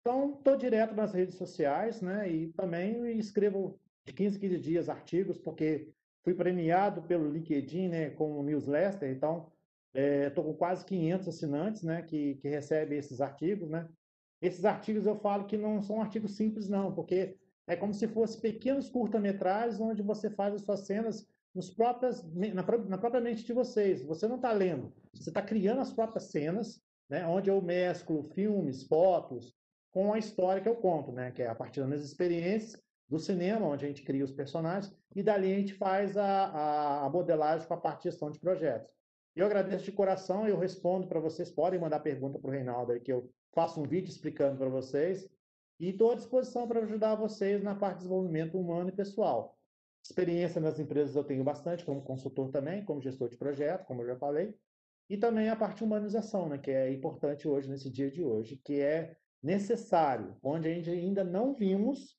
Então, estou direto nas redes sociais, né? E também escrevo de 15 15 dias artigos, porque fui premiado pelo LinkedIn, né? Com o newsletter. Então, estou é, com quase 500 assinantes, né? Que, que recebem esses artigos, né? Esses artigos eu falo que não são artigos simples, não, porque é como se fossem pequenos curta-metragens onde você faz as suas cenas nos próprias, na, na própria mente de vocês. Você não está lendo, você está criando as próprias cenas, né? Onde eu mesclo filmes, fotos, com a história que eu conto, né? Que é a partir das minhas experiências do cinema, onde a gente cria os personagens, e dali a gente faz a, a, modelagem com a gestão de projetos. Eu agradeço de coração, eu respondo para vocês. Podem mandar pergunta para o Reinaldo aí, que eu faço um vídeo explicando para vocês. E estou à disposição para ajudar vocês na parte de desenvolvimento humano e pessoal. Experiência nas empresas eu tenho bastante, como consultor também, como gestor de projeto, como eu já falei. E também a parte de humanização, né, que é importante hoje, nesse dia de hoje, que é necessário, onde a gente ainda não vimos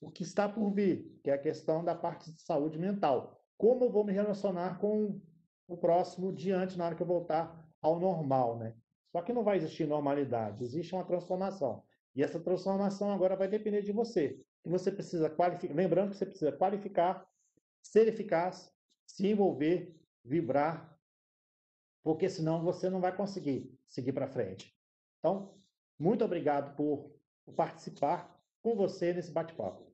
o que está por vir, que é a questão da parte de saúde mental. Como eu vou me relacionar com o próximo diante na hora que eu voltar ao normal, né? Só que não vai existir normalidade, existe uma transformação. E essa transformação agora vai depender de você. E você precisa qualificar, lembrando que você precisa qualificar, ser eficaz, se envolver, vibrar, porque senão você não vai conseguir seguir para frente. Então, muito obrigado por participar com você nesse bate-papo.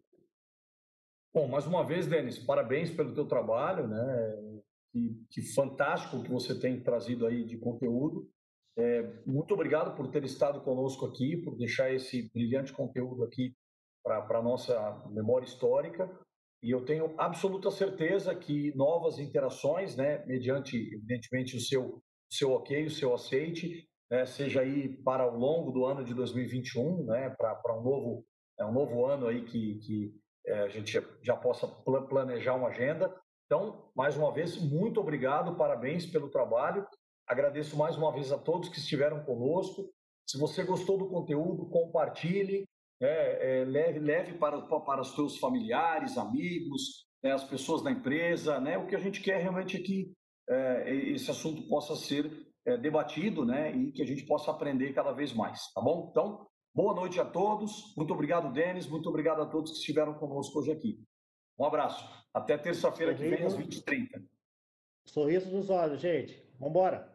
Bom, mais uma vez, Denis, parabéns pelo teu trabalho, né? Que, que fantástico que você tem trazido aí de conteúdo. É, muito obrigado por ter estado conosco aqui, por deixar esse brilhante conteúdo aqui para a nossa memória histórica. E eu tenho absoluta certeza que novas interações, né, mediante, evidentemente, o seu, seu ok, o seu aceite, né, seja aí para o longo do ano de 2021, né, para um novo, é um novo ano aí que, que é, a gente já possa planejar uma agenda. Então, mais uma vez, muito obrigado, parabéns pelo trabalho. Agradeço mais uma vez a todos que estiveram conosco. Se você gostou do conteúdo, compartilhe, é, é, leve, leve para, para os seus familiares, amigos, né, as pessoas da empresa. Né? O que a gente quer realmente é que é, esse assunto possa ser é, debatido né, e que a gente possa aprender cada vez mais. Tá bom? Então, Boa noite a todos. Muito obrigado, Denis. Muito obrigado a todos que estiveram conosco hoje aqui. Um abraço. Até terça-feira que vem, às 20h30. Sorriso nos olhos, gente. Vamos embora.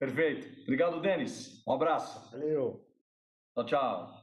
Perfeito. Obrigado, Denis. Um abraço. Valeu. Tchau, tchau.